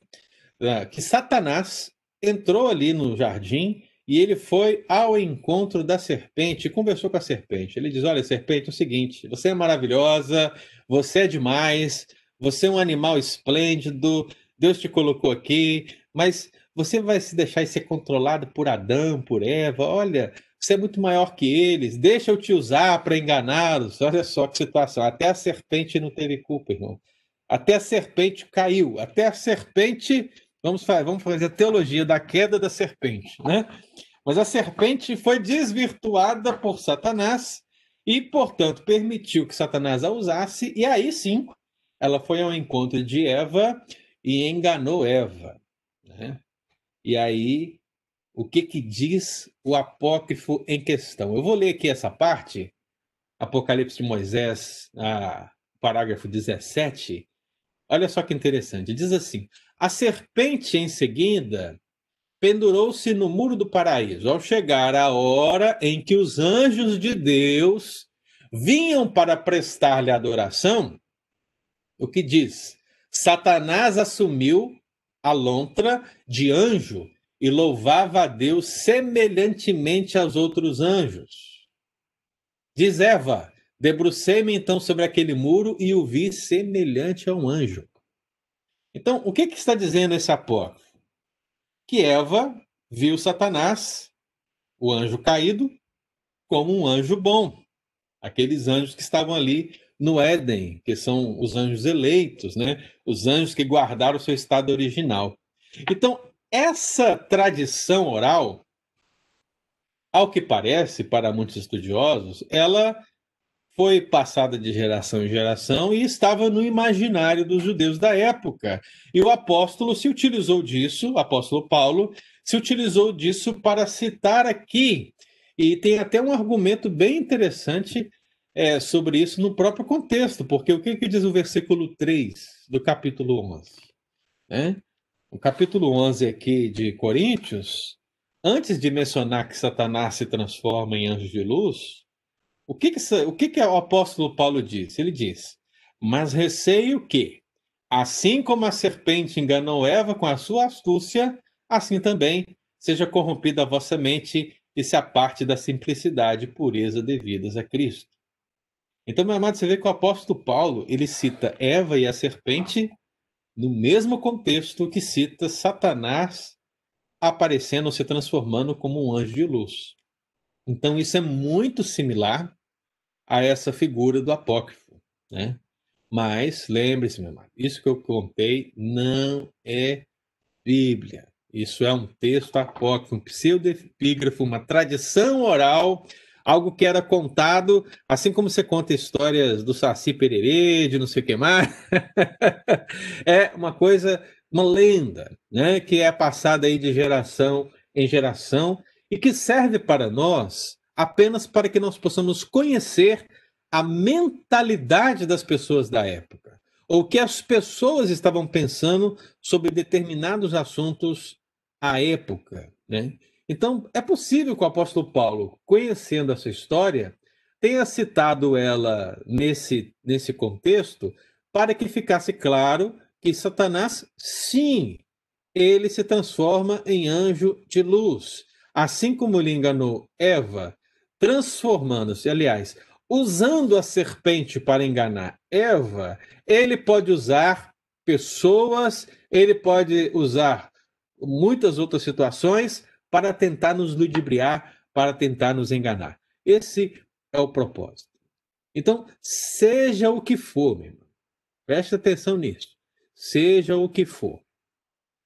Ah, que Satanás entrou ali no jardim e ele foi ao encontro da serpente e conversou com a serpente. Ele diz: Olha, serpente, é o seguinte, você é maravilhosa, você é demais, você é um animal esplêndido, Deus te colocou aqui, mas você vai se deixar ser controlado por Adão, por Eva. Olha, você é muito maior que eles, deixa eu te usar para enganá-los. Olha só que situação. Até a serpente não teve culpa, irmão. Até a serpente caiu, até a serpente Vamos, fazer, vamos fazer a teologia da queda da serpente, né? Mas a serpente foi desvirtuada por Satanás e, portanto, permitiu que Satanás a usasse, e aí sim ela foi ao encontro de Eva e enganou Eva. Né? E aí, o que, que diz o apócrifo em questão? Eu vou ler aqui essa parte, Apocalipse de Moisés, parágrafo 17. Olha só que interessante. Diz assim: a serpente, em seguida, pendurou-se no muro do paraíso. Ao chegar a hora em que os anjos de Deus vinham para prestar-lhe adoração, o que diz? Satanás assumiu a lontra de anjo e louvava a Deus semelhantemente aos outros anjos. Diz Eva: debrucei-me então sobre aquele muro e o vi semelhante a um anjo. Então, o que, que está dizendo esse apócrifo? Que Eva viu Satanás, o anjo caído, como um anjo bom. Aqueles anjos que estavam ali no Éden, que são os anjos eleitos, né? os anjos que guardaram o seu estado original. Então, essa tradição oral, ao que parece, para muitos estudiosos, ela foi passada de geração em geração e estava no imaginário dos judeus da época. E o apóstolo se utilizou disso, o apóstolo Paulo se utilizou disso para citar aqui. E tem até um argumento bem interessante é, sobre isso no próprio contexto, porque o que, que diz o versículo 3 do capítulo 11? Né? O capítulo 11 aqui de Coríntios, antes de mencionar que Satanás se transforma em anjo de luz, o que, que, o, que, que o apóstolo Paulo diz? Ele diz: Mas receio que, assim como a serpente enganou Eva com a sua astúcia, assim também seja corrompida a vossa mente e se aparte da simplicidade e pureza devidas a Cristo. Então, meu amado, você vê que o apóstolo Paulo, ele cita Eva e a serpente no mesmo contexto que cita Satanás aparecendo, se transformando como um anjo de luz. Então, isso é muito similar a essa figura do apócrifo, né? Mas, lembre-se, meu amado, isso que eu contei não é Bíblia. Isso é um texto apócrifo, um pseudepígrafo, uma tradição oral algo que era contado, assim como você conta histórias do Saci Pererê, de não sei o que mais. [laughs] é uma coisa, uma lenda, né, que é passada aí de geração em geração e que serve para nós apenas para que nós possamos conhecer a mentalidade das pessoas da época, ou o que as pessoas estavam pensando sobre determinados assuntos à época, né? Então, é possível que o apóstolo Paulo, conhecendo essa história, tenha citado ela nesse, nesse contexto para que ficasse claro que Satanás, sim, ele se transforma em anjo de luz. Assim como ele enganou Eva, transformando-se, aliás, usando a serpente para enganar Eva, ele pode usar pessoas, ele pode usar muitas outras situações para tentar nos ludibriar, para tentar nos enganar. Esse é o propósito. Então, seja o que for, meu irmão, preste atenção nisso. Seja o que for,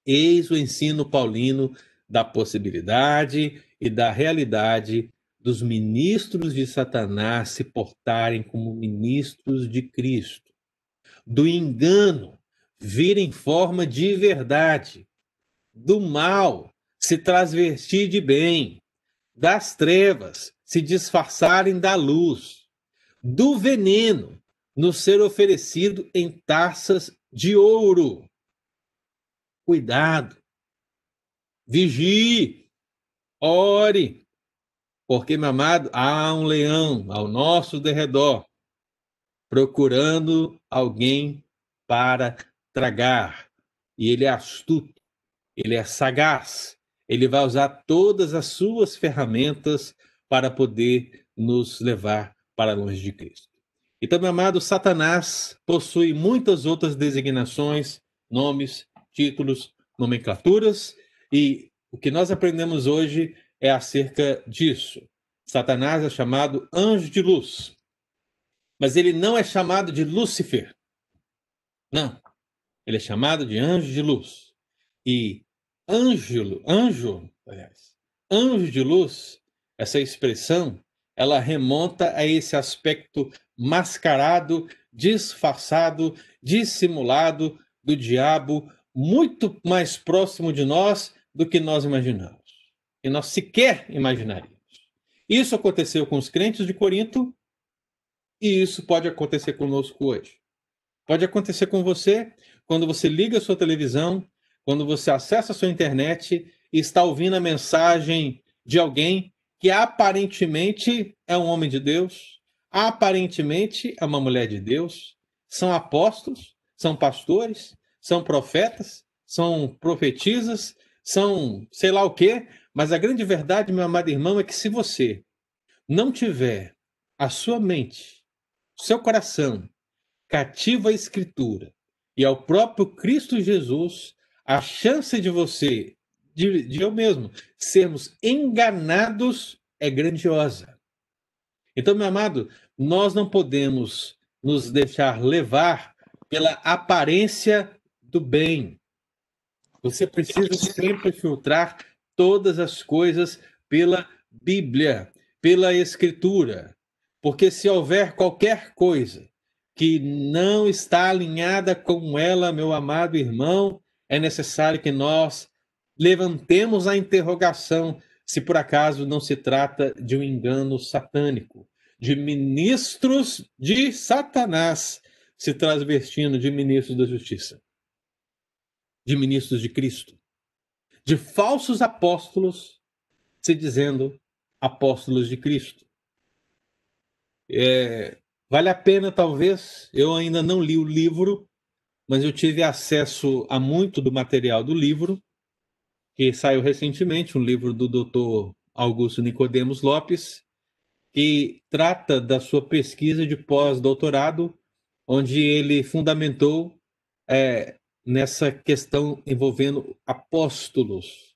eis o ensino paulino da possibilidade e da realidade dos ministros de Satanás se portarem como ministros de Cristo, do engano vir em forma de verdade, do mal se transvestir de bem, das trevas se disfarçarem da luz, do veneno nos ser oferecido em taças de ouro. Cuidado, vigie, ore, porque, meu amado, há um leão ao nosso derredor procurando alguém para tragar. E ele é astuto, ele é sagaz, ele vai usar todas as suas ferramentas para poder nos levar para longe de Cristo. Então, meu amado, Satanás possui muitas outras designações, nomes, títulos, nomenclaturas, e o que nós aprendemos hoje é acerca disso. Satanás é chamado anjo de luz, mas ele não é chamado de Lúcifer. Não, ele é chamado de anjo de luz. E Ângelo, anjo, aliás, anjo de luz, essa expressão, ela remonta a esse aspecto mascarado, disfarçado, dissimulado do diabo, muito mais próximo de nós do que nós imaginamos. E nós sequer imaginaríamos. Isso aconteceu com os crentes de Corinto e isso pode acontecer conosco hoje. Pode acontecer com você quando você liga a sua televisão quando você acessa a sua internet e está ouvindo a mensagem de alguém que aparentemente é um homem de Deus, aparentemente é uma mulher de Deus, são apóstolos, são pastores, são profetas, são profetisas, são sei lá o quê, mas a grande verdade, meu amado irmão, é que se você não tiver a sua mente, seu coração cativo à Escritura e ao próprio Cristo Jesus, a chance de você, de, de eu mesmo, sermos enganados é grandiosa. Então, meu amado, nós não podemos nos deixar levar pela aparência do bem. Você precisa sempre filtrar todas as coisas pela Bíblia, pela Escritura. Porque se houver qualquer coisa que não está alinhada com ela, meu amado irmão, é necessário que nós levantemos a interrogação se por acaso não se trata de um engano satânico, de ministros de Satanás se transvestindo de ministros da justiça, de ministros de Cristo, de falsos apóstolos se dizendo apóstolos de Cristo. É, vale a pena, talvez, eu ainda não li o livro, mas eu tive acesso a muito do material do livro, que saiu recentemente, um livro do Dr. Augusto Nicodemos Lopes, que trata da sua pesquisa de pós-doutorado, onde ele fundamentou é, nessa questão envolvendo apóstolos.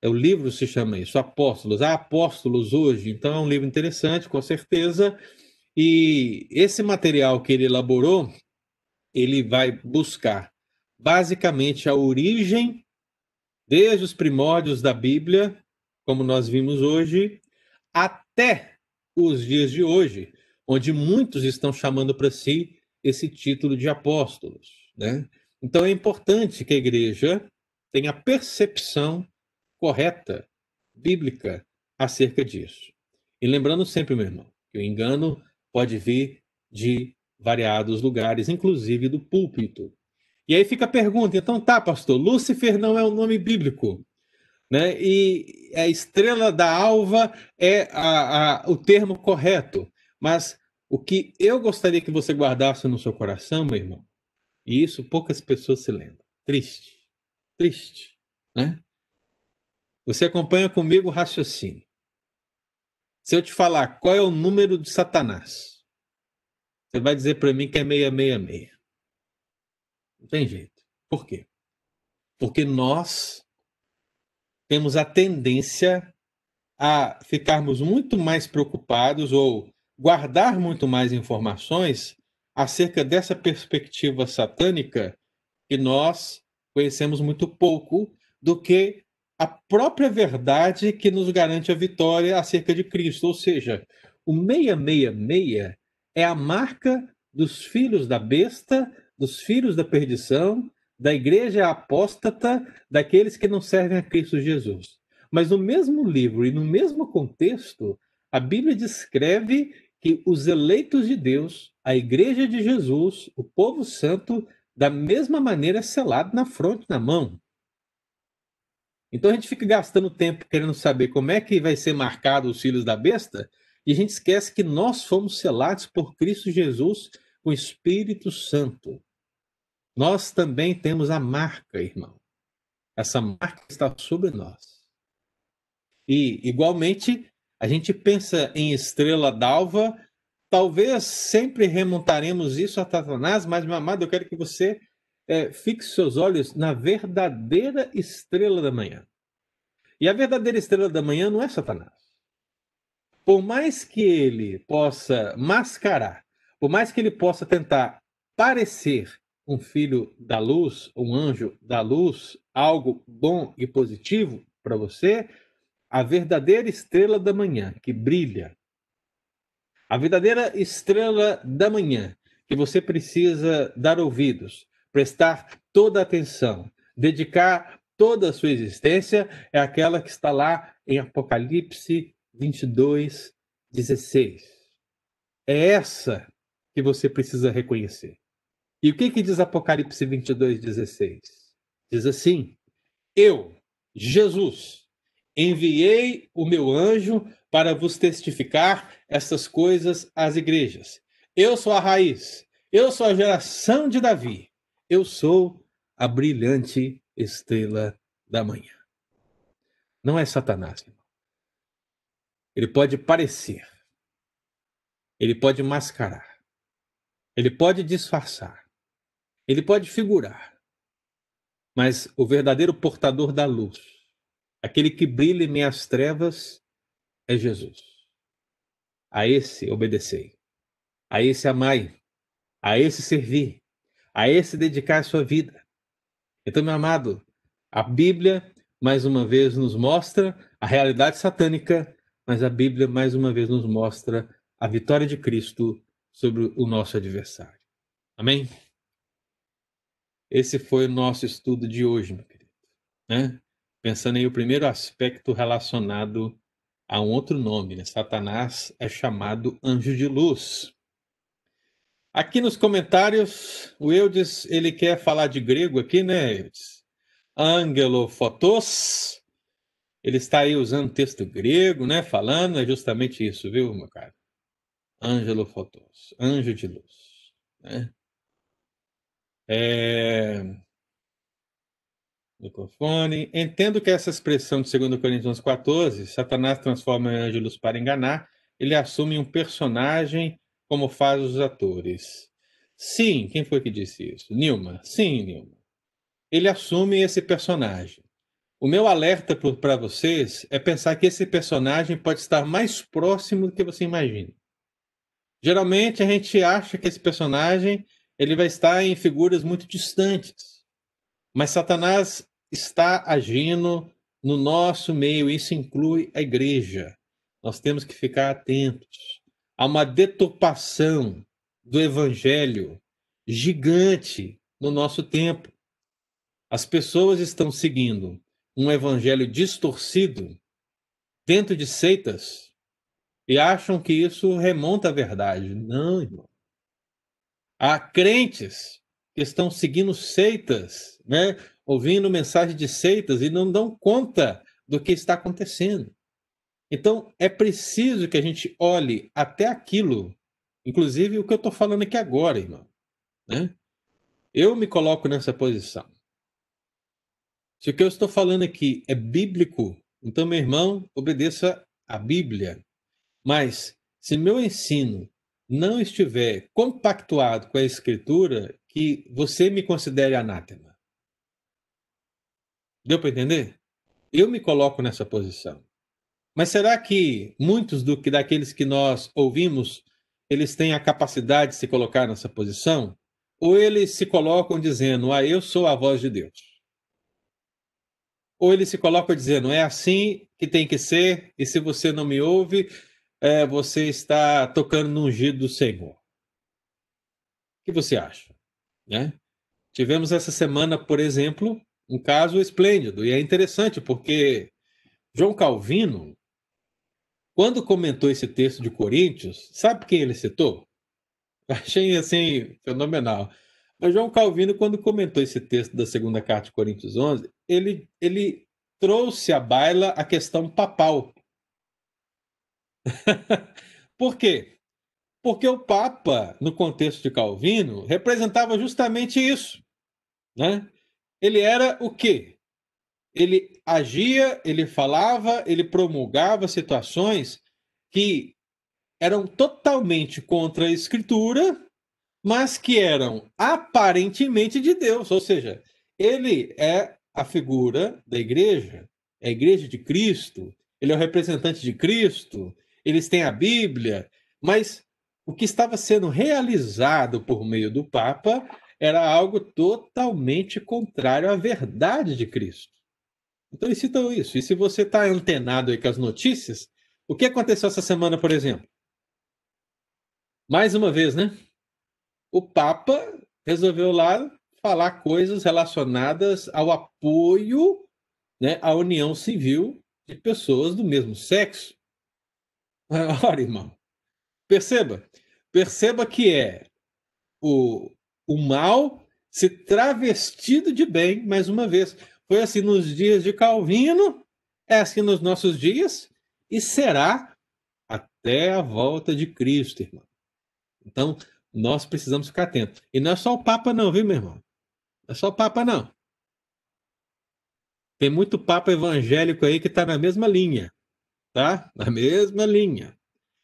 É, o livro se chama isso, Apóstolos. Há apóstolos hoje, então é um livro interessante, com certeza. E esse material que ele elaborou, ele vai buscar basicamente a origem, desde os primórdios da Bíblia, como nós vimos hoje, até os dias de hoje, onde muitos estão chamando para si esse título de apóstolos. Né? Então é importante que a igreja tenha percepção correta, bíblica, acerca disso. E lembrando sempre, meu irmão, que o engano pode vir de variados lugares, inclusive do púlpito. E aí fica a pergunta, então tá, pastor, Lúcifer não é um nome bíblico, né? E a estrela da alva é a, a, o termo correto, mas o que eu gostaria que você guardasse no seu coração, meu irmão, e isso poucas pessoas se lembram. Triste, triste, né? Você acompanha comigo o raciocínio. Se eu te falar qual é o número de Satanás, você vai dizer para mim que é 666. Não tem jeito. Por quê? Porque nós temos a tendência a ficarmos muito mais preocupados ou guardar muito mais informações acerca dessa perspectiva satânica que nós conhecemos muito pouco do que a própria verdade que nos garante a vitória acerca de Cristo. Ou seja, o 666 é a marca dos filhos da besta, dos filhos da perdição, da igreja apóstata, daqueles que não servem a Cristo Jesus. Mas no mesmo livro e no mesmo contexto, a Bíblia descreve que os eleitos de Deus, a igreja de Jesus, o povo santo, da mesma maneira é selado na fronte, na mão. Então a gente fica gastando tempo querendo saber como é que vai ser marcado os filhos da besta, e a gente esquece que nós fomos selados por Cristo Jesus com o Espírito Santo. Nós também temos a marca, irmão. Essa marca está sobre nós. E, igualmente, a gente pensa em estrela d'alva, talvez sempre remontaremos isso a Satanás, mas, meu amado, eu quero que você é, fixe seus olhos na verdadeira estrela da manhã. E a verdadeira estrela da manhã não é Satanás. Por mais que ele possa mascarar, por mais que ele possa tentar parecer um filho da luz, um anjo da luz, algo bom e positivo para você, a verdadeira estrela da manhã que brilha, a verdadeira estrela da manhã que você precisa dar ouvidos, prestar toda a atenção, dedicar toda a sua existência, é aquela que está lá em Apocalipse 22, 16. É essa que você precisa reconhecer. E o que, que diz Apocalipse 22, 16? Diz assim: Eu, Jesus, enviei o meu anjo para vos testificar essas coisas às igrejas. Eu sou a raiz, eu sou a geração de Davi, eu sou a brilhante estrela da manhã. Não é Satanás. Ele pode parecer, ele pode mascarar, ele pode disfarçar, ele pode figurar, mas o verdadeiro portador da luz, aquele que brilha em meias trevas, é Jesus. A esse obedecei, a esse amai, a esse servir, a esse dedicar a sua vida. Então, meu amado, a Bíblia mais uma vez nos mostra a realidade satânica, mas a Bíblia mais uma vez nos mostra a vitória de Cristo sobre o nosso adversário. Amém? Esse foi o nosso estudo de hoje, meu querido. Né? Pensando em o primeiro aspecto relacionado há um outro nome, né? Satanás é chamado anjo de luz. Aqui nos comentários, o Eudes, ele quer falar de grego aqui, né, Eudes? Angelofotos. Ele está aí usando texto grego, né? Falando, é justamente isso, viu, meu cara? Angelofotos, anjo de luz. Né? É... Microfone. Entendo que essa expressão de 2 Coríntios 14, Satanás transforma em anjo de luz para enganar, ele assume um personagem como faz os atores. Sim, quem foi que disse isso? Nilma. Sim, Nilma. Ele assume esse personagem. O meu alerta para vocês é pensar que esse personagem pode estar mais próximo do que você imagina. Geralmente a gente acha que esse personagem ele vai estar em figuras muito distantes. Mas Satanás está agindo no nosso meio, isso inclui a igreja. Nós temos que ficar atentos. Há uma deturpação do evangelho gigante no nosso tempo. As pessoas estão seguindo um evangelho distorcido dentro de seitas e acham que isso remonta à verdade. Não, irmão. Há crentes que estão seguindo seitas, né? ouvindo mensagem de seitas e não dão conta do que está acontecendo. Então, é preciso que a gente olhe até aquilo, inclusive o que eu estou falando aqui agora, irmão. Né? Eu me coloco nessa posição. Se o que eu estou falando aqui é bíblico, então, meu irmão, obedeça a Bíblia. Mas, se meu ensino não estiver compactuado com a Escritura, que você me considere anátema. Deu para entender? Eu me coloco nessa posição. Mas será que muitos do que daqueles que nós ouvimos, eles têm a capacidade de se colocar nessa posição? Ou eles se colocam dizendo: "Ah, eu sou a voz de Deus"? Ou eles se colocam dizendo: "É assim que tem que ser, e se você não me ouve, é, você está tocando no ungido do Senhor. O que você acha? Né? Tivemos essa semana, por exemplo, um caso esplêndido, e é interessante porque João Calvino, quando comentou esse texto de Coríntios, sabe quem ele citou? Achei assim fenomenal. Mas João Calvino, quando comentou esse texto da segunda carta de Coríntios 11, ele, ele trouxe à baila a questão papal. [laughs] Por quê? Porque o Papa, no contexto de Calvino, representava justamente isso. Né? Ele era o quê? Ele agia, ele falava, ele promulgava situações que eram totalmente contra a Escritura, mas que eram aparentemente de Deus. Ou seja, ele é a figura da igreja, é a igreja de Cristo, ele é o representante de Cristo, eles têm a Bíblia, mas o que estava sendo realizado por meio do Papa era algo totalmente contrário à verdade de Cristo. Então eles citam isso. E se você está antenado aí com as notícias, o que aconteceu essa semana, por exemplo? Mais uma vez, né? O Papa resolveu lá falar coisas relacionadas ao apoio né, à união civil de pessoas do mesmo sexo. [laughs] Ora, irmão, perceba, perceba que é o, o mal se travestido de bem, mais uma vez. Foi assim nos dias de Calvino, é assim nos nossos dias e será até a volta de Cristo, irmão. Então, nós precisamos ficar atentos. E não é só o Papa, não, viu, meu irmão? Não é só o Papa, não. Tem muito Papa evangélico aí que está na mesma linha tá? Na mesma linha.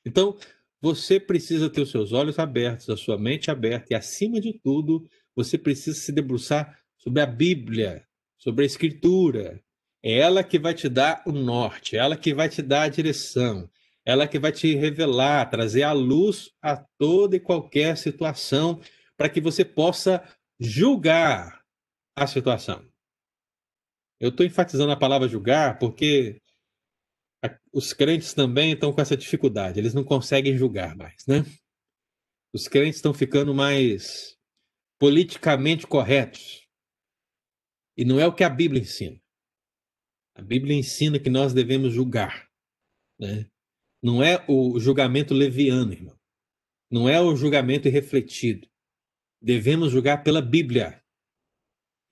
Então, você precisa ter os seus olhos abertos, a sua mente aberta e, acima de tudo, você precisa se debruçar sobre a Bíblia, sobre a Escritura. É ela que vai te dar o norte, é ela que vai te dar a direção, é ela que vai te revelar, trazer a luz a toda e qualquer situação para que você possa julgar a situação. Eu estou enfatizando a palavra julgar porque os crentes também estão com essa dificuldade, eles não conseguem julgar mais, né? Os crentes estão ficando mais politicamente corretos. E não é o que a Bíblia ensina. A Bíblia ensina que nós devemos julgar. Né? Não é o julgamento leviano, irmão. Não é o julgamento irrefletido. Devemos julgar pela Bíblia.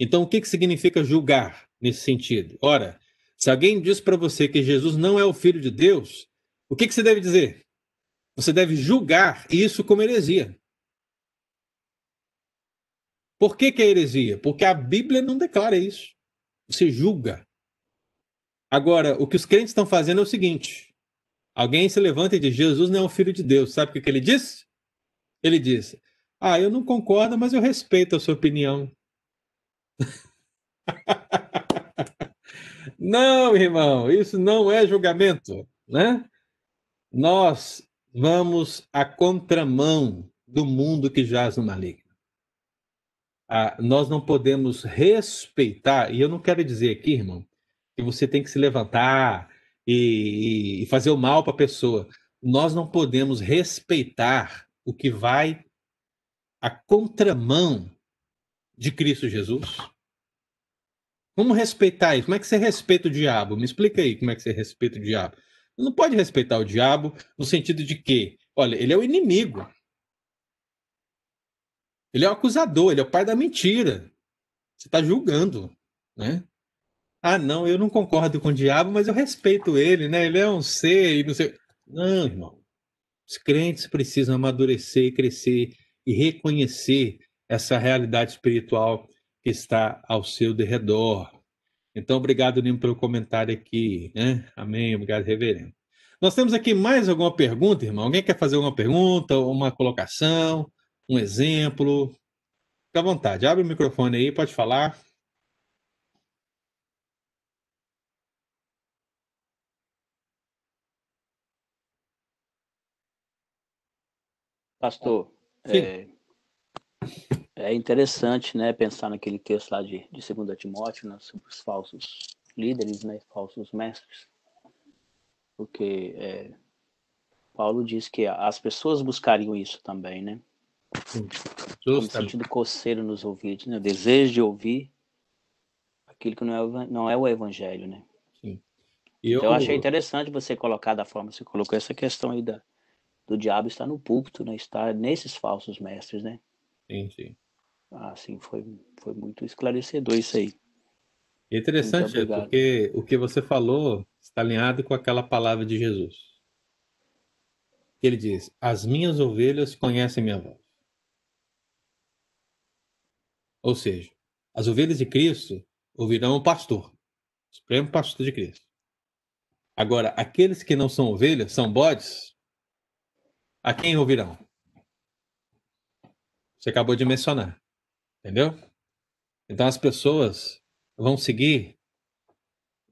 Então, o que, que significa julgar nesse sentido? Ora, se alguém diz para você que Jesus não é o Filho de Deus, o que, que você deve dizer? Você deve julgar isso como heresia. Por que, que é heresia? Porque a Bíblia não declara isso. Você julga. Agora, o que os crentes estão fazendo é o seguinte: alguém se levanta e diz, Jesus não é o Filho de Deus. Sabe o que, que ele disse? Ele disse, ah, eu não concordo, mas eu respeito a sua opinião. [laughs] não, irmão, isso não é julgamento, né? Nós vamos à contramão do mundo que jaz no maligno. Ah, nós não podemos respeitar, e eu não quero dizer aqui, irmão, que você tem que se levantar e, e fazer o mal para a pessoa. Nós não podemos respeitar o que vai à contramão de Cristo Jesus. Como respeitar isso? Como é que você respeita o diabo? Me explica aí como é que você respeita o diabo. Você não pode respeitar o diabo no sentido de que, olha, ele é o inimigo. Ele é o acusador, ele é o pai da mentira. Você está julgando, né? Ah, não, eu não concordo com o diabo, mas eu respeito ele, né? Ele é um ser e não sei. Não, irmão. Os crentes precisam amadurecer, crescer e reconhecer essa realidade espiritual que está ao seu derredor. Então, obrigado, Nimo, pelo comentário aqui. Né? Amém. Obrigado, reverendo. Nós temos aqui mais alguma pergunta, irmão? Alguém quer fazer alguma pergunta, uma colocação, um exemplo? Fique à vontade. Abre o microfone aí, pode falar. Pastor, é, é, interessante né, pensar naquele texto lá de, de 2 Timóteo, né, sobre os falsos líderes, né, falsos mestres, porque é, Paulo diz que as pessoas buscariam isso também, né? No sentido coceiro nos ouvidos, né? O desejo de ouvir aquilo que não é, não é o evangelho, né? Sim. Eu... Então eu achei interessante você colocar da forma que você colocou essa questão aí da, do diabo está no púlpito, né? Está nesses falsos mestres, né? Sim, sim. Ah, sim, foi, foi muito esclarecedor isso aí. É interessante, porque o que você falou está alinhado com aquela palavra de Jesus. Ele diz: As minhas ovelhas conhecem minha voz. Ou seja, as ovelhas de Cristo ouvirão o pastor, o supremo pastor de Cristo. Agora, aqueles que não são ovelhas, são bodes, a quem ouvirão? Você acabou de mencionar. Entendeu? Então as pessoas vão seguir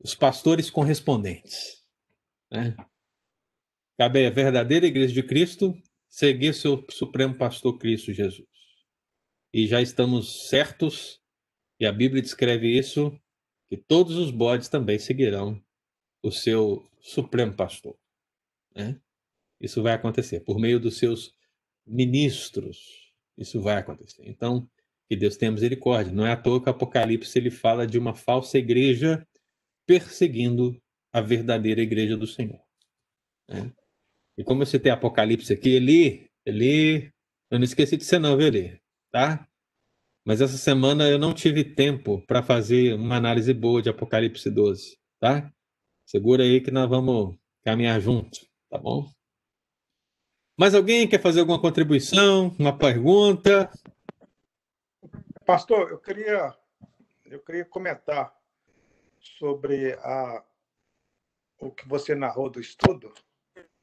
os pastores correspondentes. Né? Cabe à verdadeira igreja de Cristo seguir seu supremo pastor Cristo Jesus. E já estamos certos, e a Bíblia descreve isso, que todos os bodes também seguirão o seu supremo pastor. Né? Isso vai acontecer. Por meio dos seus ministros, isso vai acontecer. Então, que Deus tenha misericórdia. Não é à toa que o Apocalipse ele fala de uma falsa igreja perseguindo a verdadeira igreja do Senhor. Né? E como você tem Apocalipse aqui, Eli, Eli, eu não esqueci de você não, viu, Eli? Tá? Mas essa semana eu não tive tempo para fazer uma análise boa de Apocalipse 12, tá? Segura aí que nós vamos caminhar junto, tá bom? Mais alguém quer fazer alguma contribuição, uma pergunta? Pastor, eu queria, eu queria comentar sobre a, o que você narrou do estudo.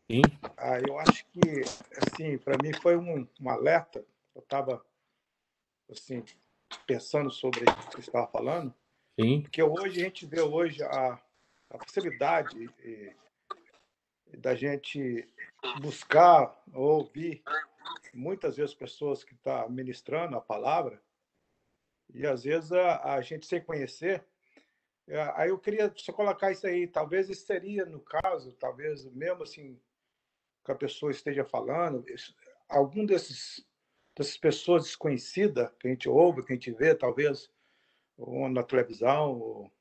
Sim. Ah, eu acho que, assim, para mim foi um, um alerta. Eu estava, assim, pensando sobre o que você estava falando. Sim. Porque hoje a gente vê hoje a, a facilidade e, da gente buscar ouvir muitas vezes pessoas que estão tá ministrando a palavra e às vezes a, a, gente sem conhecer. É, aí eu queria só colocar isso aí. Talvez isso seria no caso, talvez mesmo assim que a pessoa esteja falando, algum desses dessas pessoas desconhecidas que a gente ouve, que a gente vê, talvez ou na televisão, ou,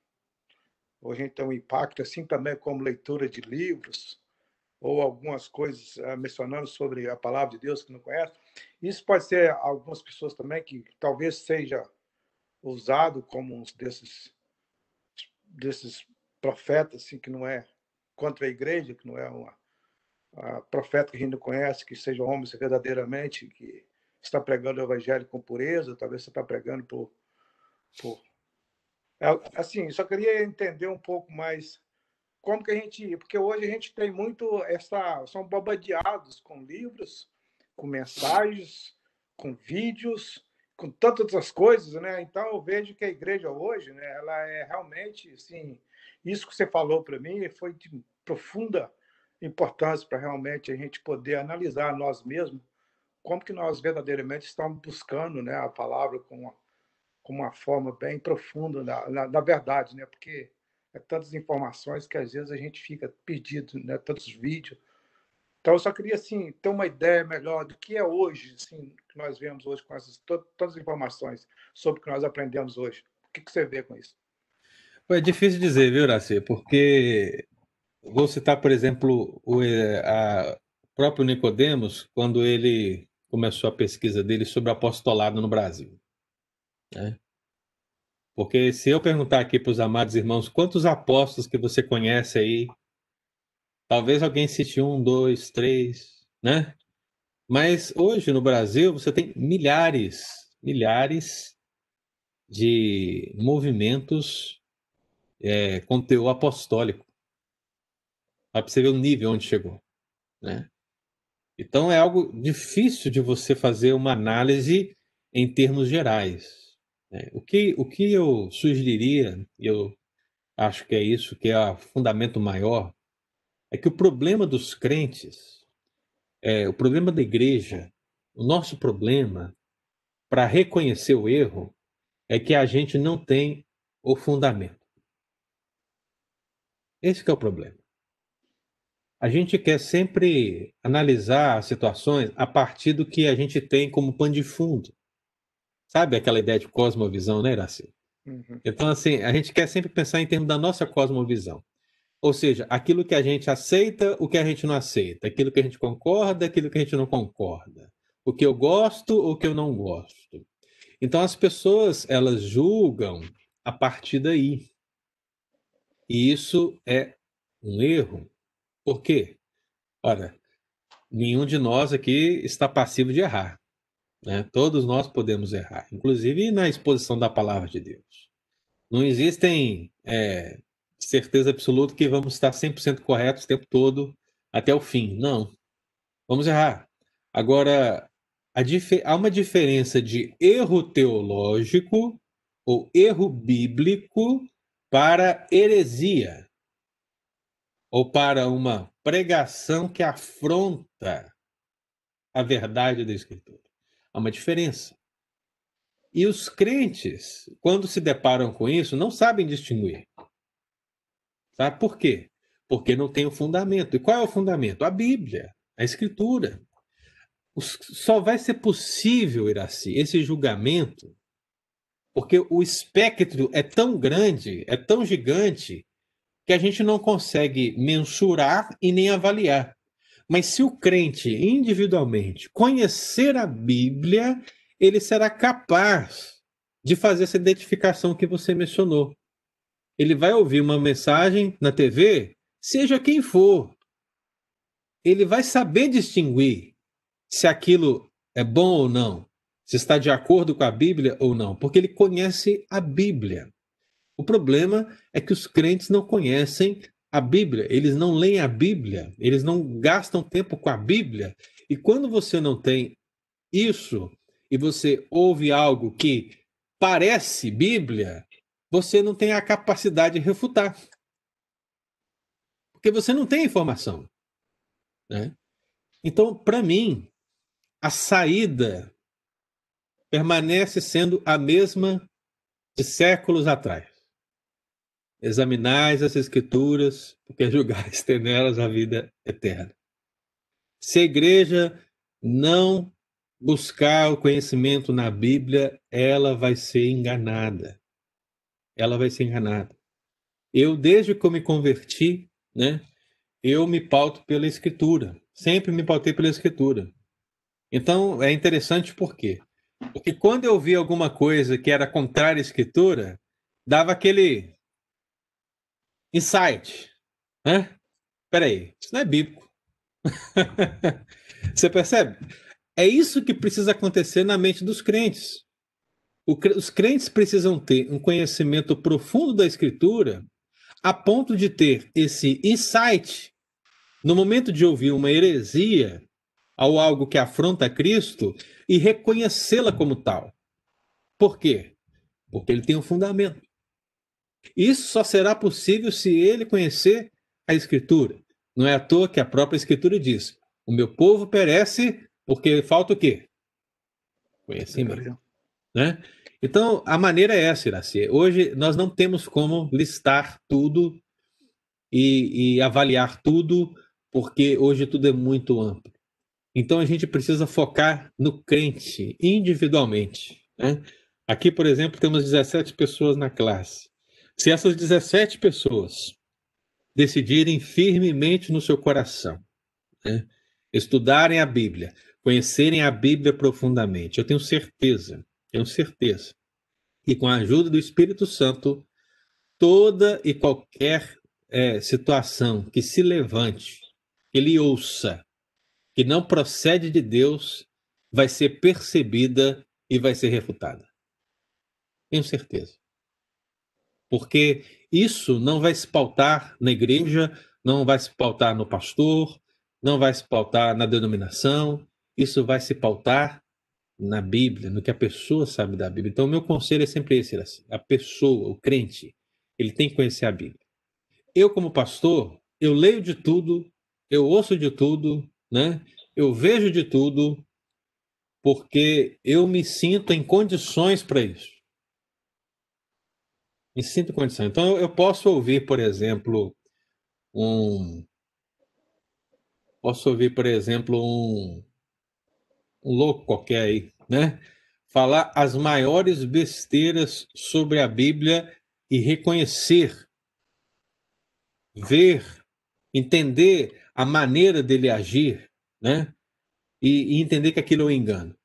ou a gente tem um impacto assim também como leitura de livros ou algumas coisas uh, mencionando sobre a palavra de Deus que não conhece. Isso pode ser algumas pessoas também que talvez seja usado como um desses desses profetas assim que não é contra a igreja, que não é uma profeta que a gente não conhece, que seja homem verdadeiramente, que está pregando o evangelho com pureza, talvez você está pregando por, por... É, assim, só queria entender um pouco mais como que a gente, porque hoje a gente tem muito essa, são bombardeados com livros, com mensagens, com vídeos, com tantas outras coisas, né? Então eu vejo que a igreja hoje, né, ela é realmente, assim, isso que você falou para mim foi de profunda importância para realmente a gente poder analisar nós mesmos como que nós verdadeiramente estamos buscando, né, a palavra com uma, com uma forma bem profunda na, na, na verdade, né? Porque é tantas informações que às vezes a gente fica perdido, né? Tantos vídeos. Então eu só queria assim ter uma ideia melhor do que é hoje, assim, que nós vemos hoje com essas todas as informações sobre o que nós aprendemos hoje. O que, que você vê com isso? É difícil dizer, viu, Raci? Porque vou citar, por exemplo, o eh, a, próprio Nicodemos, quando ele começou a pesquisa dele sobre apostolado no Brasil. Né? Porque se eu perguntar aqui para os amados irmãos quantos apóstolos que você conhece aí, talvez alguém cite um, dois, três, né? Mas hoje no Brasil você tem milhares, milhares de movimentos é, com teu apostólico. Para você ver o nível onde chegou, né? Então é algo difícil de você fazer uma análise em termos gerais. É, o, que, o que eu sugeriria, eu acho que é isso que é o fundamento maior, é que o problema dos crentes, é, o problema da igreja, o nosso problema para reconhecer o erro é que a gente não tem o fundamento. Esse é o problema. A gente quer sempre analisar as situações a partir do que a gente tem como pano de fundo. Sabe aquela ideia de cosmovisão, né, Iraci? Uhum. Então, assim, a gente quer sempre pensar em termos da nossa cosmovisão. Ou seja, aquilo que a gente aceita, o que a gente não aceita, aquilo que a gente concorda, aquilo que a gente não concorda, o que eu gosto, o que eu não gosto. Então, as pessoas, elas julgam a partir daí. E isso é um erro. Por quê? Ora, nenhum de nós aqui está passivo de errar. Né? Todos nós podemos errar, inclusive na exposição da palavra de Deus. Não existem é, certeza absoluta que vamos estar 100% corretos o tempo todo até o fim. Não. Vamos errar. Agora, há uma diferença de erro teológico ou erro bíblico para heresia ou para uma pregação que afronta a verdade da Escritura. Há uma diferença. E os crentes, quando se deparam com isso, não sabem distinguir. Sabe por quê? Porque não tem o fundamento. E qual é o fundamento? A Bíblia, a Escritura. Só vai ser possível, Iraci, esse julgamento, porque o espectro é tão grande, é tão gigante, que a gente não consegue mensurar e nem avaliar. Mas se o crente individualmente conhecer a Bíblia, ele será capaz de fazer essa identificação que você mencionou. Ele vai ouvir uma mensagem na TV, seja quem for. Ele vai saber distinguir se aquilo é bom ou não, se está de acordo com a Bíblia ou não, porque ele conhece a Bíblia. O problema é que os crentes não conhecem a Bíblia, eles não leem a Bíblia, eles não gastam tempo com a Bíblia. E quando você não tem isso e você ouve algo que parece Bíblia, você não tem a capacidade de refutar. Porque você não tem informação. Né? Então, para mim, a saída permanece sendo a mesma de séculos atrás. Examinais as Escrituras, porque [laughs] julgais ter nelas a vida eterna. Se a igreja não buscar o conhecimento na Bíblia, ela vai ser enganada. Ela vai ser enganada. Eu, desde que eu me converti, né, eu me pauto pela escritura. Sempre me pautei pela escritura. Então é interessante por quê? Porque quando eu vi alguma coisa que era contrária à escritura, dava aquele insight, né? Peraí, isso não é bíblico. [laughs] Você percebe? É isso que precisa acontecer na mente dos crentes. Os crentes precisam ter um conhecimento profundo da Escritura a ponto de ter esse insight no momento de ouvir uma heresia ou algo que afronta Cristo e reconhecê-la como tal. Por quê? Porque ele tem um fundamento. Isso só será possível se ele conhecer a Escritura. Não é à toa que a própria Escritura diz: o meu povo perece porque falta o quê? Conhecimento. Né? Então, a maneira é essa, Iraci. Hoje nós não temos como listar tudo e, e avaliar tudo, porque hoje tudo é muito amplo. Então, a gente precisa focar no crente individualmente. Né? Aqui, por exemplo, temos 17 pessoas na classe. Se essas 17 pessoas decidirem firmemente no seu coração, né? estudarem a Bíblia, conhecerem a Bíblia profundamente, eu tenho certeza, tenho certeza, que com a ajuda do Espírito Santo, toda e qualquer é, situação que se levante, que ele ouça, que não procede de Deus, vai ser percebida e vai ser refutada. Tenho certeza. Porque isso não vai se pautar na igreja, não vai se pautar no pastor, não vai se pautar na denominação, isso vai se pautar na Bíblia, no que a pessoa sabe da Bíblia. Então, o meu conselho é sempre esse: assim, a pessoa, o crente, ele tem que conhecer a Bíblia. Eu, como pastor, eu leio de tudo, eu ouço de tudo, né? eu vejo de tudo, porque eu me sinto em condições para isso. Me sinto em condições. Então, eu posso ouvir, por exemplo, um. Posso ouvir, por exemplo, um um louco qualquer aí, né? Falar as maiores besteiras sobre a Bíblia e reconhecer, ver, entender a maneira dele agir, né? E, e entender que aquilo é um engano.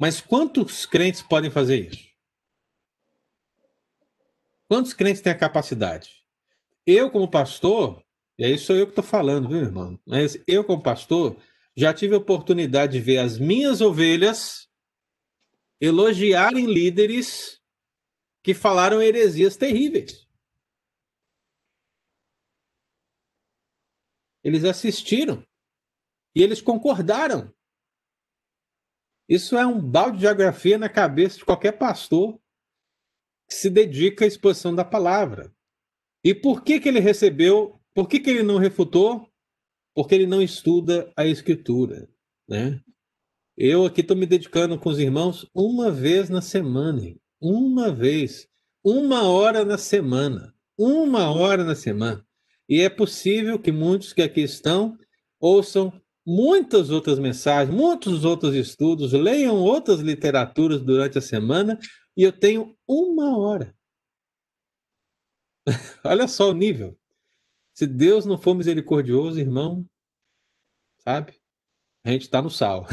Mas quantos crentes podem fazer isso? Quantos crentes têm a capacidade? Eu, como pastor, e aí sou eu que estou falando, viu, irmão? Mas eu, como pastor, já tive a oportunidade de ver as minhas ovelhas elogiarem líderes que falaram heresias terríveis. Eles assistiram e eles concordaram. Isso é um balde de geografia na cabeça de qualquer pastor se dedica à exposição da palavra. E por que, que ele recebeu? Por que, que ele não refutou? porque ele não estuda a escritura, né? Eu aqui estou me dedicando com os irmãos uma vez na semana, uma vez, uma hora na semana, uma hora na semana. E é possível que muitos que aqui estão ouçam muitas outras mensagens, muitos outros estudos, leiam outras literaturas durante a semana e eu tenho uma hora. [laughs] Olha só o nível. Se Deus não for misericordioso, irmão, sabe? A gente está no sal.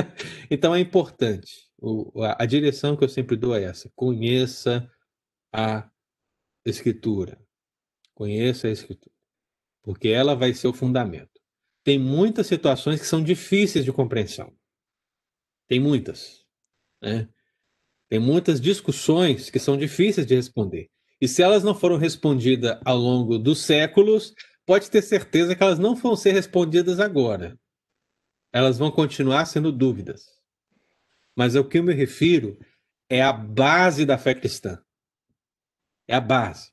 [laughs] então é importante. O, a, a direção que eu sempre dou é essa: conheça a Escritura. Conheça a Escritura. Porque ela vai ser o fundamento. Tem muitas situações que são difíceis de compreensão. Tem muitas. Né? Tem muitas discussões que são difíceis de responder. E se elas não foram respondidas ao longo dos séculos, pode ter certeza que elas não vão ser respondidas agora. Elas vão continuar sendo dúvidas. Mas o que eu me refiro é a base da fé cristã. É a base.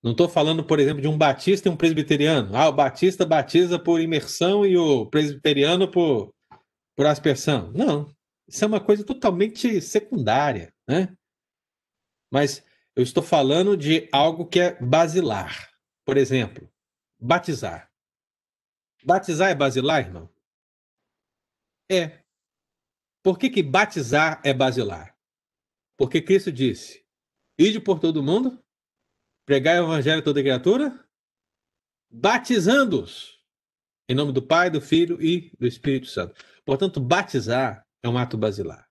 Não estou falando, por exemplo, de um batista e um presbiteriano. Ah, o batista batiza por imersão e o presbiteriano por, por aspersão. Não. Isso é uma coisa totalmente secundária. Né? Mas eu estou falando de algo que é basilar. Por exemplo, batizar. Batizar é basilar, irmão? É. Por que, que batizar é basilar? Porque Cristo disse: Ide por todo mundo, pregai o evangelho a toda criatura, batizando-os em nome do Pai, do Filho e do Espírito Santo. Portanto, batizar é um ato basilar.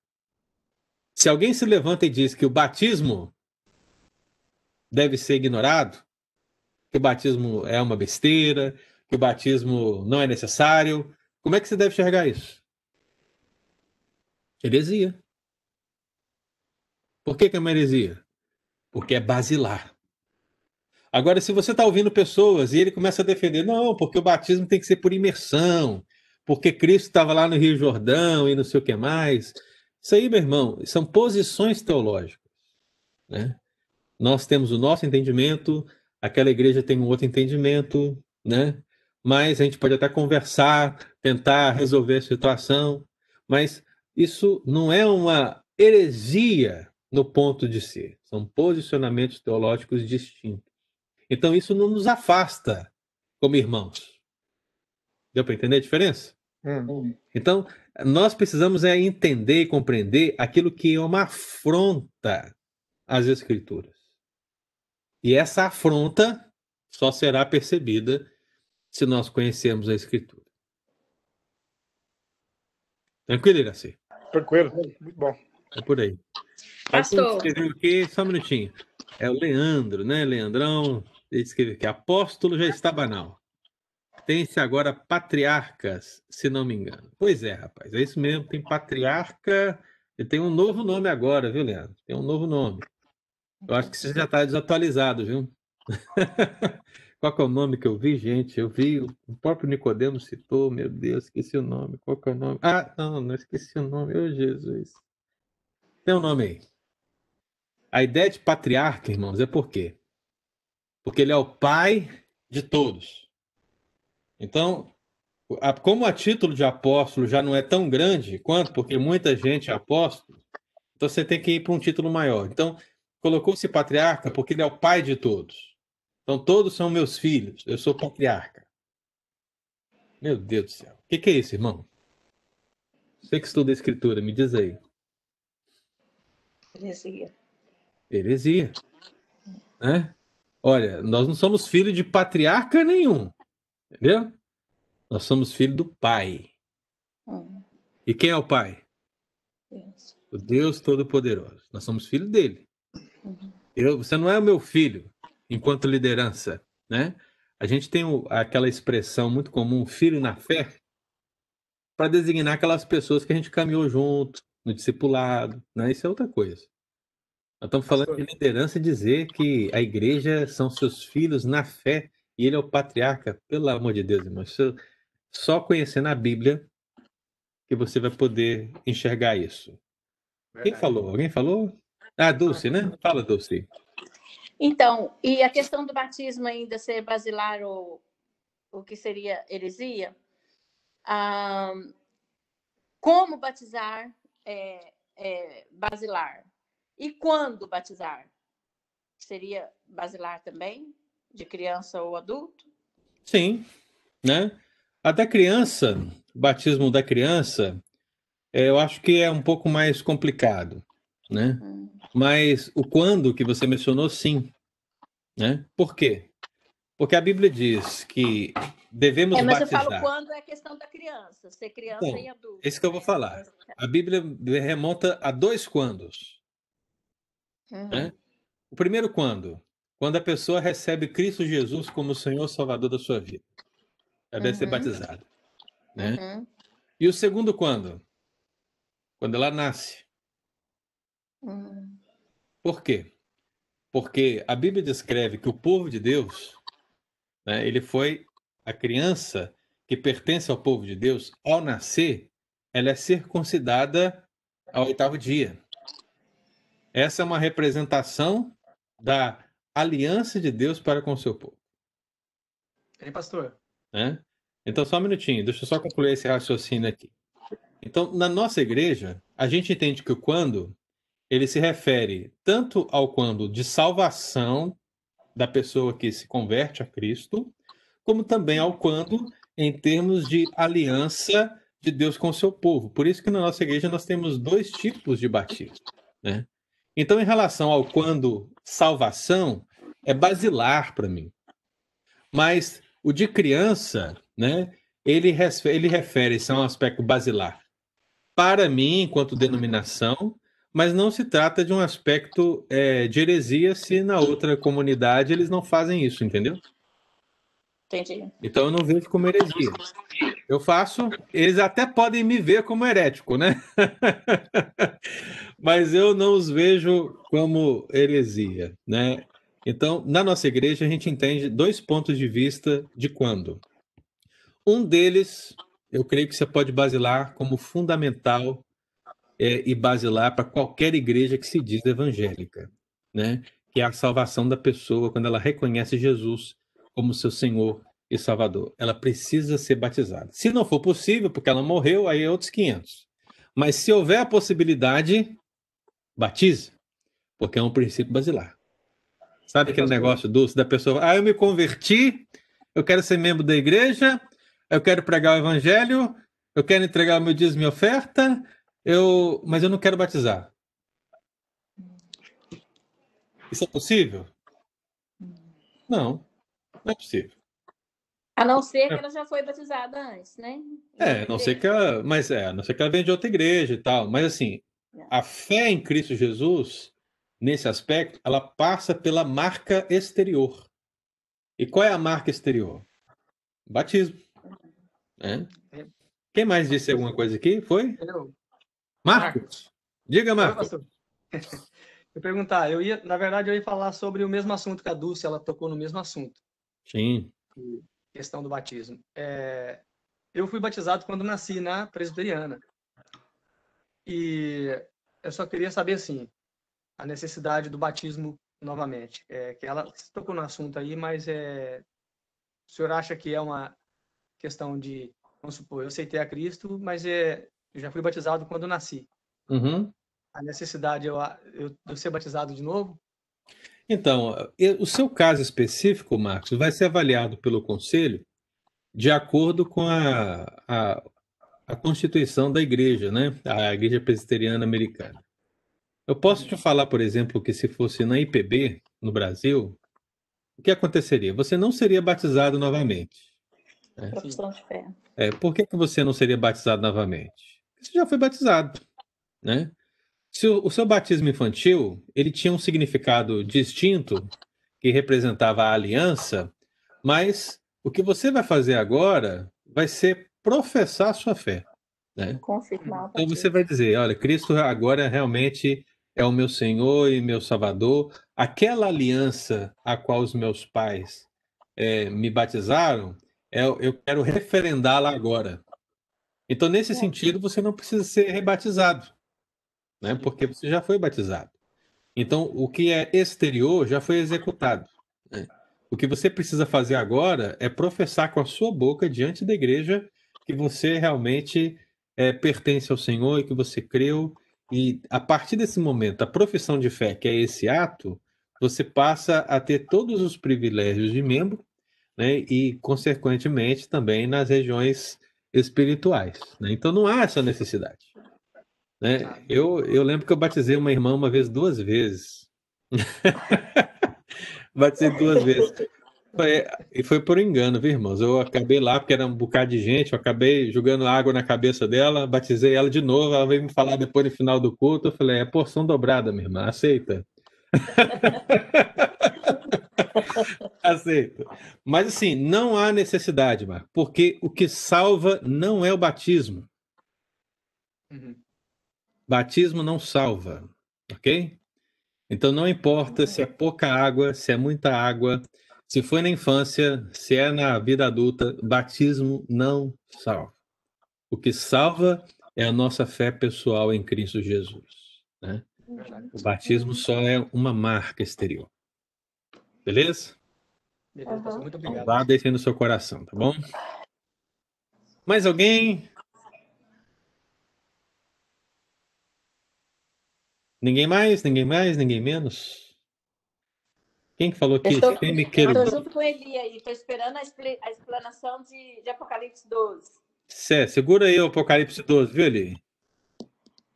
Se alguém se levanta e diz que o batismo deve ser ignorado, que o batismo é uma besteira, que o batismo não é necessário, como é que você deve enxergar isso? Heresia. Por que, que é uma heresia? Porque é basilar. Agora, se você está ouvindo pessoas e ele começa a defender, não, porque o batismo tem que ser por imersão, porque Cristo estava lá no Rio Jordão e não sei o que mais. Isso aí, meu irmão, são posições teológicas. Né? Nós temos o nosso entendimento, aquela igreja tem um outro entendimento, né? mas a gente pode até conversar, tentar resolver a situação, mas isso não é uma heresia no ponto de ser, são posicionamentos teológicos distintos. Então isso não nos afasta como irmãos. Deu para entender a diferença? Hum. Então, nós precisamos é entender e compreender aquilo que é uma afronta às Escrituras. E essa afronta só será percebida se nós conhecermos a Escritura. Tranquilo, Iraci? Tranquilo, muito bom. É por aí. Pastor. Escreveu aqui, só um minutinho. É o Leandro, né? Leandrão. Ele escreveu aqui: Apóstolo já está banal. Tem-se agora patriarcas, se não me engano. Pois é, rapaz, é isso mesmo. Tem patriarca. Ele tem um novo nome agora, viu, Leandro? Tem um novo nome. Eu acho que você já está desatualizado, viu? [laughs] Qual é o nome que eu vi, gente? Eu vi, o próprio Nicodemo citou, meu Deus, esqueci o nome. Qual é o nome? Ah, não, não esqueci o nome. Ô, Jesus. Tem um nome aí. A ideia de patriarca, irmãos, é por quê? Porque ele é o pai de todos. Então, como a título de apóstolo já não é tão grande quanto, porque muita gente é apóstolo, então você tem que ir para um título maior. Então, colocou-se patriarca porque ele é o pai de todos. Então, todos são meus filhos. Eu sou patriarca. Meu Deus do céu. O que, que é isso, irmão? Você que estuda a escritura, me diz aí. Heresia. Heresia. Né? Olha, nós não somos filhos de patriarca nenhum. Entendeu? Nós somos filhos do pai. Hum, E quem é o pai? Deus. O Deus Todo-Poderoso. Nós somos filhos dele. Uhum. Eu, você não é o meu filho enquanto liderança, né? A gente tem o- aquela expressão muito comum, filho na fé, para designar aquelas pessoas que a gente caminhou junto, no discipulado, né? Isso é outra coisa. Nós estamos falando de liderança e dizer que a igreja são seus filhos na fé e ele é o patriarca, pelo amor de Deus, irmão. Isso, só conhecendo a Bíblia que você vai poder enxergar isso. Quem falou? Alguém falou? Ah, Dulce, né? Fala, Dulce. Então, e a questão do batismo ainda ser basilar ou o que seria heresia? ah, como batizar é, é, basilar? E quando batizar? Seria basilar também? De criança ou adulto? Sim, né? A da criança, o batismo da criança, é, eu acho que é um pouco mais complicado, né? Hum, Mas o quando que você mencionou, sim, né? Por quê? Porque a Bíblia diz que devemos É, mas eu batizar. falo quando é a questão da criança, ser criança Então, e adulto. esse que eu vou né? falar. A Bíblia remonta a dois quandos. Uhum. né? O primeiro quando? Quando a pessoa recebe Cristo Jesus como Senhor Salvador da sua vida. Ela deve ser Uhum. batizada, né? Uhum. E o segundo quando? Quando ela nasce. Uhum. Por quê? Porque a Bíblia descreve que o povo de Deus, né, ele foi a criança que pertence ao povo de Deus, ao nascer, ela é circuncidada ao oitavo dia. Essa é uma representação da aliança de Deus para com o seu povo. Ei, pastor. né? Então, só um minutinho, deixa eu só concluir esse raciocínio aqui. Então, na nossa igreja, a gente entende que o quando ele se refere tanto ao quando de salvação da pessoa que se converte a Cristo, como também ao quando em termos de aliança de Deus com o seu povo. Por isso que na nossa igreja nós temos dois tipos de batismo, né? Então, em relação ao quando salvação, é basilar para mim. Mas O de criança, né? Ele, ele refere-se a um aspecto basilar para mim, enquanto denominação, mas não se trata de um aspecto é, de heresia se na outra comunidade eles não fazem isso, entendeu? Entendi. Então eu não vejo como heresia. Eu faço, eles até podem me ver como herético, né? [laughs] Mas eu não os vejo como heresia, né? Então, na nossa igreja, a gente entende dois pontos de vista de quando. Um deles, eu creio que você pode basilar como fundamental é, e basilar para qualquer igreja que se diz evangélica, né? Que é a salvação da pessoa quando ela reconhece Jesus como seu Senhor e Salvador. Ela precisa ser batizada. Se não for possível, porque ela morreu, aí é outros 500. Mas se houver a possibilidade, batize, porque é um princípio basilar. Sabe aquele negócio doce da pessoa? Ah, eu me converti, eu quero ser membro da igreja, eu quero pregar o evangelho, eu quero entregar o meu dízimo e oferta, eu... mas eu não quero batizar. Isso é possível? Não, não é possível. A não ser que ela já foi batizada antes, né? É, a não ser que ela, mas é, a não ser que ela venha de outra igreja e tal. Mas assim, a fé em Cristo Jesus, nesse aspecto, ela passa pela marca exterior. E qual é a marca exterior? Batismo. Né? Quem mais disse alguma coisa aqui? Foi? Eu. Marcos. Diga, Marcos. [laughs] Eu perguntar, eu ia, na verdade, eu ia falar sobre o mesmo assunto que a Dulce, ela tocou no mesmo assunto. Sim questão do batismo. É, eu fui batizado quando nasci na presbiteriana. E eu só queria saber, assim, a necessidade do batismo novamente. É, que ela tocou no assunto aí, mas é, o senhor acha que é uma questão de, vamos supor, eu aceitei a Cristo, mas é, eu já fui batizado quando nasci. Uhum. A necessidade eu, eu, eu ser batizado de novo? Então, o seu caso específico, Marcos, vai ser avaliado pelo Conselho de acordo com a, a, a Constituição da Igreja, né? A Igreja Presbiteriana Americana. Eu posso te falar, por exemplo, que se fosse na IPB, no Brasil, o que aconteceria? Você não seria batizado novamente. Né? Profissão de fé. É, por que, que você não seria batizado novamente? Você já foi batizado, né? Se o, o seu batismo infantil ele tinha um significado distinto que representava a aliança, mas o que você vai fazer agora vai ser professar a sua fé. Né? Confirmar. Então você vai dizer, olha, Cristo agora realmente é o meu Senhor e meu Salvador. Aquela aliança a qual os meus pais é, me batizaram, é, eu quero referendá-la agora. Então, nesse sentido, você não precisa ser rebatizado né? Porque você já foi batizado. Então, o que é exterior já foi executado. Né? O que você precisa fazer agora é professar com a sua boca diante da igreja que você realmente é, pertence ao Senhor e que você creu. E a partir desse momento, a profissão de fé, que é esse ato, você passa a ter todos os privilégios de membro, né? E, consequentemente, também nas regiões espirituais. Né? Então, não há essa necessidade. Né? Eu, eu lembro que eu batizei uma irmã uma vez, duas vezes. [laughs] batizei duas vezes. Foi, e foi por engano, viu, irmãos? Eu acabei lá, porque era um bocado de gente, eu acabei jogando água na cabeça dela, batizei ela de novo, ela veio me falar depois no final do culto, eu falei, é porção dobrada, minha irmã, aceita. [laughs] Aceito. Mas assim, não há necessidade, Marco, porque o que salva não é o batismo. Uhum. Batismo não salva, ok? Então não importa se é pouca água, se é muita água, se foi na infância, se é na vida adulta, batismo não salva. O que salva é a nossa fé pessoal em Cristo Jesus. Né? O batismo só é uma marca exterior. Beleza? Beleza, muito obrigado. Guarda isso aí no seu coração, tá bom? Mais alguém? Ninguém mais, ninguém mais, ninguém menos? Quem que falou que estou, Estou junto com ele aí, estou esperando a, a explanação de, de, Apocalipse 12. Cé, segura aí o Apocalipse 12, viu, Eli?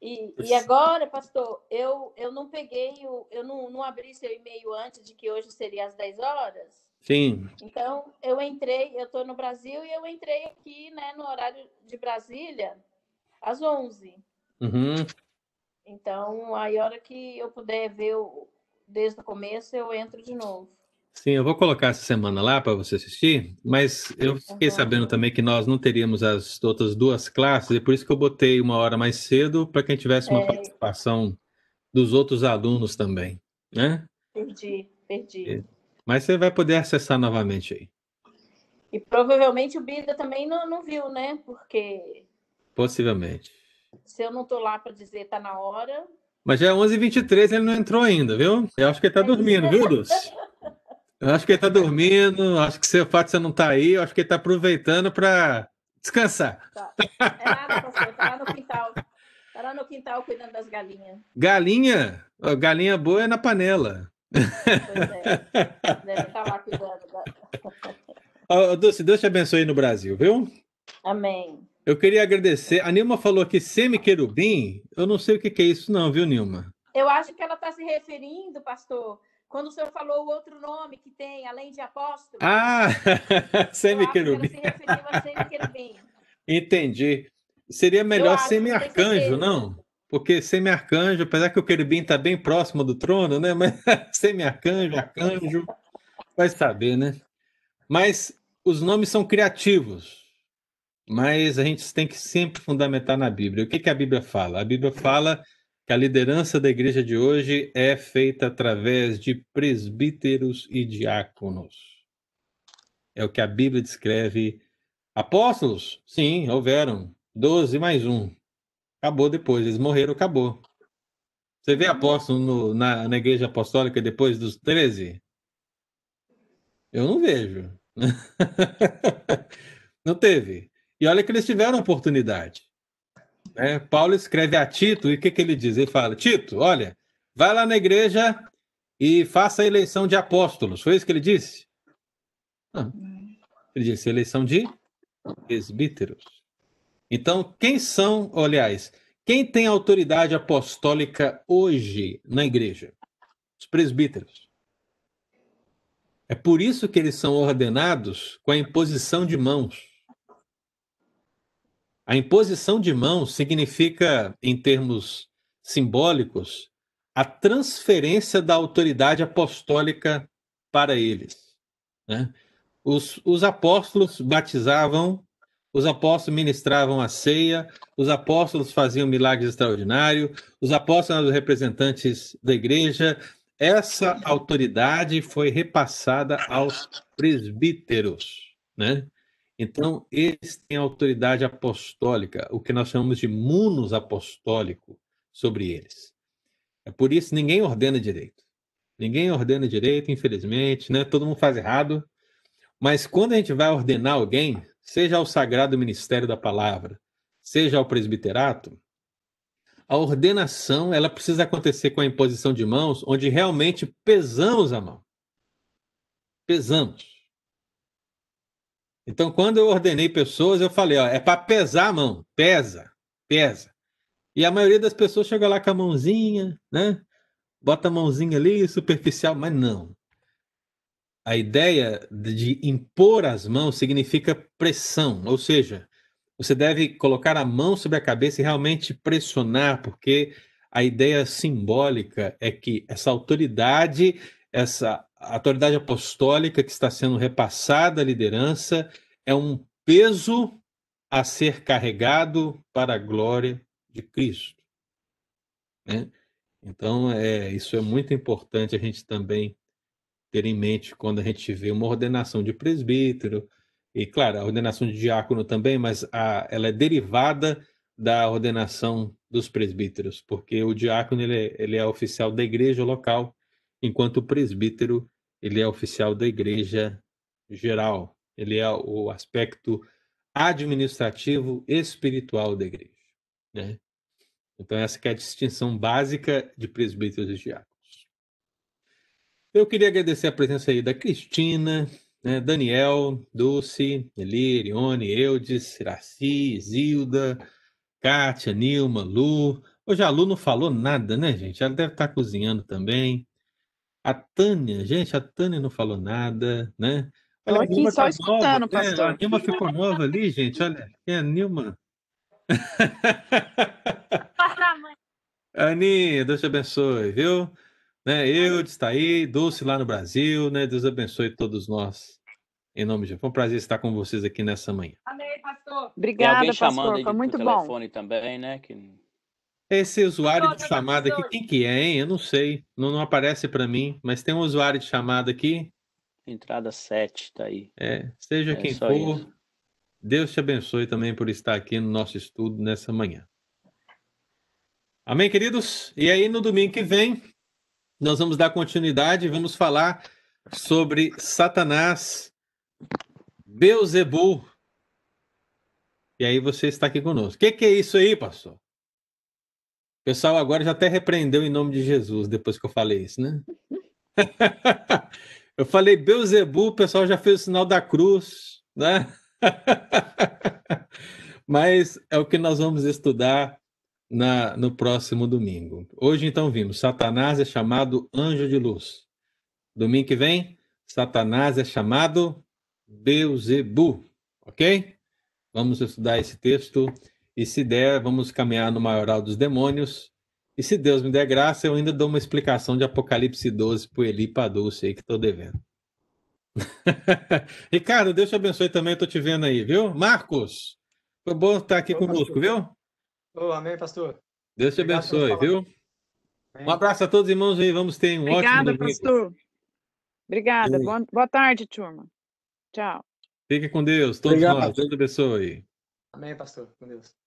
E, e agora, pastor, eu, eu não peguei, o, eu não, não abri seu e-mail antes de que hoje seria às 10 horas. Sim. Então, eu entrei, eu estou no Brasil e eu entrei aqui, né, no horário de Brasília, às 11. Uhum. Então, aí a hora que eu puder ver o- desde o começo, eu entro de novo. Sim, eu vou colocar essa semana lá para você assistir, mas eu fiquei Aham. sabendo também que nós não teríamos as outras duas classes, e por isso que eu botei uma hora mais cedo para que a gente tivesse uma É. participação dos outros alunos também, né? Perdi, perdi. É. Mas você vai poder acessar novamente aí, E provavelmente o Bida também não, não viu, né? Porque possivelmente. se eu não tô lá para dizer tá na hora, Mas já é 11h23, ele não entrou ainda, viu? Eu acho que ele tá dormindo, viu, Dulce? Eu acho que ele tá dormindo, acho que o fato de você não tá aí, eu acho que ele tá aproveitando para descansar. é nada, pastor, tá lá no quintal. Tá lá no quintal cuidando das galinhas. Galinha, galinha boa é na panela. Pois é. Deve estar lá cuidando. Da... Ó, Dulce, Deus te abençoe aí no Brasil, viu? Amém. Eu queria agradecer. A Nilma falou aqui semi-querubim. Eu não sei o que que é isso, não, viu, Nilma? Eu acho que ela está se referindo, pastor, quando o senhor falou o outro nome que tem, além de apóstolo. Ah, [laughs] que semi-querubim. se referiu a semi-querubim. Entendi. Seria melhor semi-arcanjo, não? Porque semi-arcanjo, apesar que o querubim está bem próximo do trono, né? Mas [laughs] semi-arcanjo, arcanjo, vai saber, né? Mas os nomes são criativos. Mas a gente tem que sempre fundamentar na Bíblia. O que, que a Bíblia fala? A Bíblia fala que a liderança da igreja de hoje é feita através de presbíteros e diáconos. É o que a Bíblia descreve. Apóstolos? Sim, houveram. Doze mais um. Acabou depois, eles morreram, acabou. Você vê apóstolo no- na, na igreja apostólica depois dos 13? Eu não vejo. [laughs] não teve. E olha que eles tiveram oportunidade. né? Paulo escreve a Tito e o que, que ele diz? Ele fala: Tito, olha, vai lá na igreja e faça a eleição de apóstolos. Foi isso que ele disse? Não. Ele disse eleição de presbíteros. Então, quem são, aliás, quem tem autoridade apostólica hoje na igreja? Os presbíteros. É por isso que eles são ordenados com a imposição de mãos. A imposição de mãos significa, em termos simbólicos, a transferência da autoridade apostólica para eles. né? Os, os apóstolos batizavam, os apóstolos ministravam a ceia, os apóstolos faziam milagres extraordinários, os apóstolos eram os representantes da igreja. Essa autoridade foi repassada aos presbíteros, né? Então, eles têm autoridade apostólica, o que nós chamamos de munus apostólico sobre eles. É por isso ninguém ordena direito. Ninguém ordena direito, infelizmente, né? Todo mundo faz errado. Mas quando a gente vai ordenar alguém, seja ao sagrado ministério da palavra, seja ao presbiterato, a ordenação ela precisa acontecer com a imposição de mãos, onde realmente pesamos a mão. Pesamos. Então, quando eu ordenei pessoas, eu falei, ó, é para pesar a mão, pesa, pesa. E a maioria das pessoas chega lá com a mãozinha, né? Bota a mãozinha ali, superficial, mas não. A ideia de impor as mãos significa pressão, ou seja, você deve colocar a mão sobre a cabeça e realmente pressionar, porque a ideia simbólica é que essa autoridade, essa autoridade apostólica que está sendo repassada à liderança, é um peso a ser carregado para a glória de Cristo. né? Então, é, isso é muito importante a gente também ter em mente quando a gente vê uma ordenação de presbítero, e claro, a ordenação de diácono também, mas a, ela é derivada da ordenação dos presbíteros, porque o diácono ele é, ele é oficial da igreja local, enquanto o presbítero ele é oficial da igreja geral, ele é o aspecto administrativo espiritual da igreja, né? Então essa é a distinção básica de presbíteros e diáconos. Eu queria agradecer a presença aí da Cristina, né, Daniel, Dulce, Eli, Erione, Eudes, Iraci, Zilda, Kátia, Nilma, Lu. Hoje a Lu não falou nada, né, gente? Ela deve estar cozinhando também. A Tânia, gente, a Tânia não falou nada, né? Tô a aqui Nilma só tá escutando, nova, né? pastor. A Nilma ficou nova ali, gente. Olha, é a Nilma. [laughs] Aninha, Deus te abençoe, viu? Né, eu está aí, Dulce lá no Brasil, né? Deus abençoe todos nós. Em nome de Jesus. Foi um prazer estar com vocês aqui nessa manhã. Tem Obrigada, alguém chamando pastor. Foi muito bom. telefone também, né? Que... Esse usuário de chamada aqui, quem que é, hein? Eu não sei. Não, não aparece para mim, mas tem um usuário de chamada aqui. Entrada 7, tá aí. É, seja É quem for, isso. Deus te abençoe também por estar aqui no nosso estudo nessa manhã. Amém, queridos? E aí, no domingo que vem, nós vamos dar continuidade e vamos falar sobre Satanás, Beuzebu. E aí você está aqui conosco. O que, que é isso aí, pastor? Pessoal agora já até repreendeu em nome de Jesus depois que eu falei isso, né? [laughs] eu falei Beuzebu, o pessoal já fez o sinal da cruz, né? [laughs] Mas é o que nós vamos estudar na, no próximo domingo. Hoje, então, vimos: Satanás é chamado anjo de luz. Domingo que vem, Satanás é chamado Beuzebu. Ok? Vamos estudar esse texto e, se der, vamos caminhar no maioral dos demônios. E se Deus me der graça, eu ainda dou uma explicação de Apocalipse 12 para o Eli Padulce aí que estou devendo. [laughs] Ricardo, Deus te abençoe também, estou te vendo aí, viu? Marcos, foi bom estar aqui Ô, conosco, pastor. viu? Ô, amém, pastor. Deus te Obrigado abençoe, viu? Amém. Um abraço a todos, irmãos, e vamos ter um ótimo Obrigada, domingo. pastor. Obrigada. Oi. Boa, boa tarde, turma. Tchau. Fique com Deus, todos Obrigado. nós. Deus abençoe. Amém, pastor. Com Deus.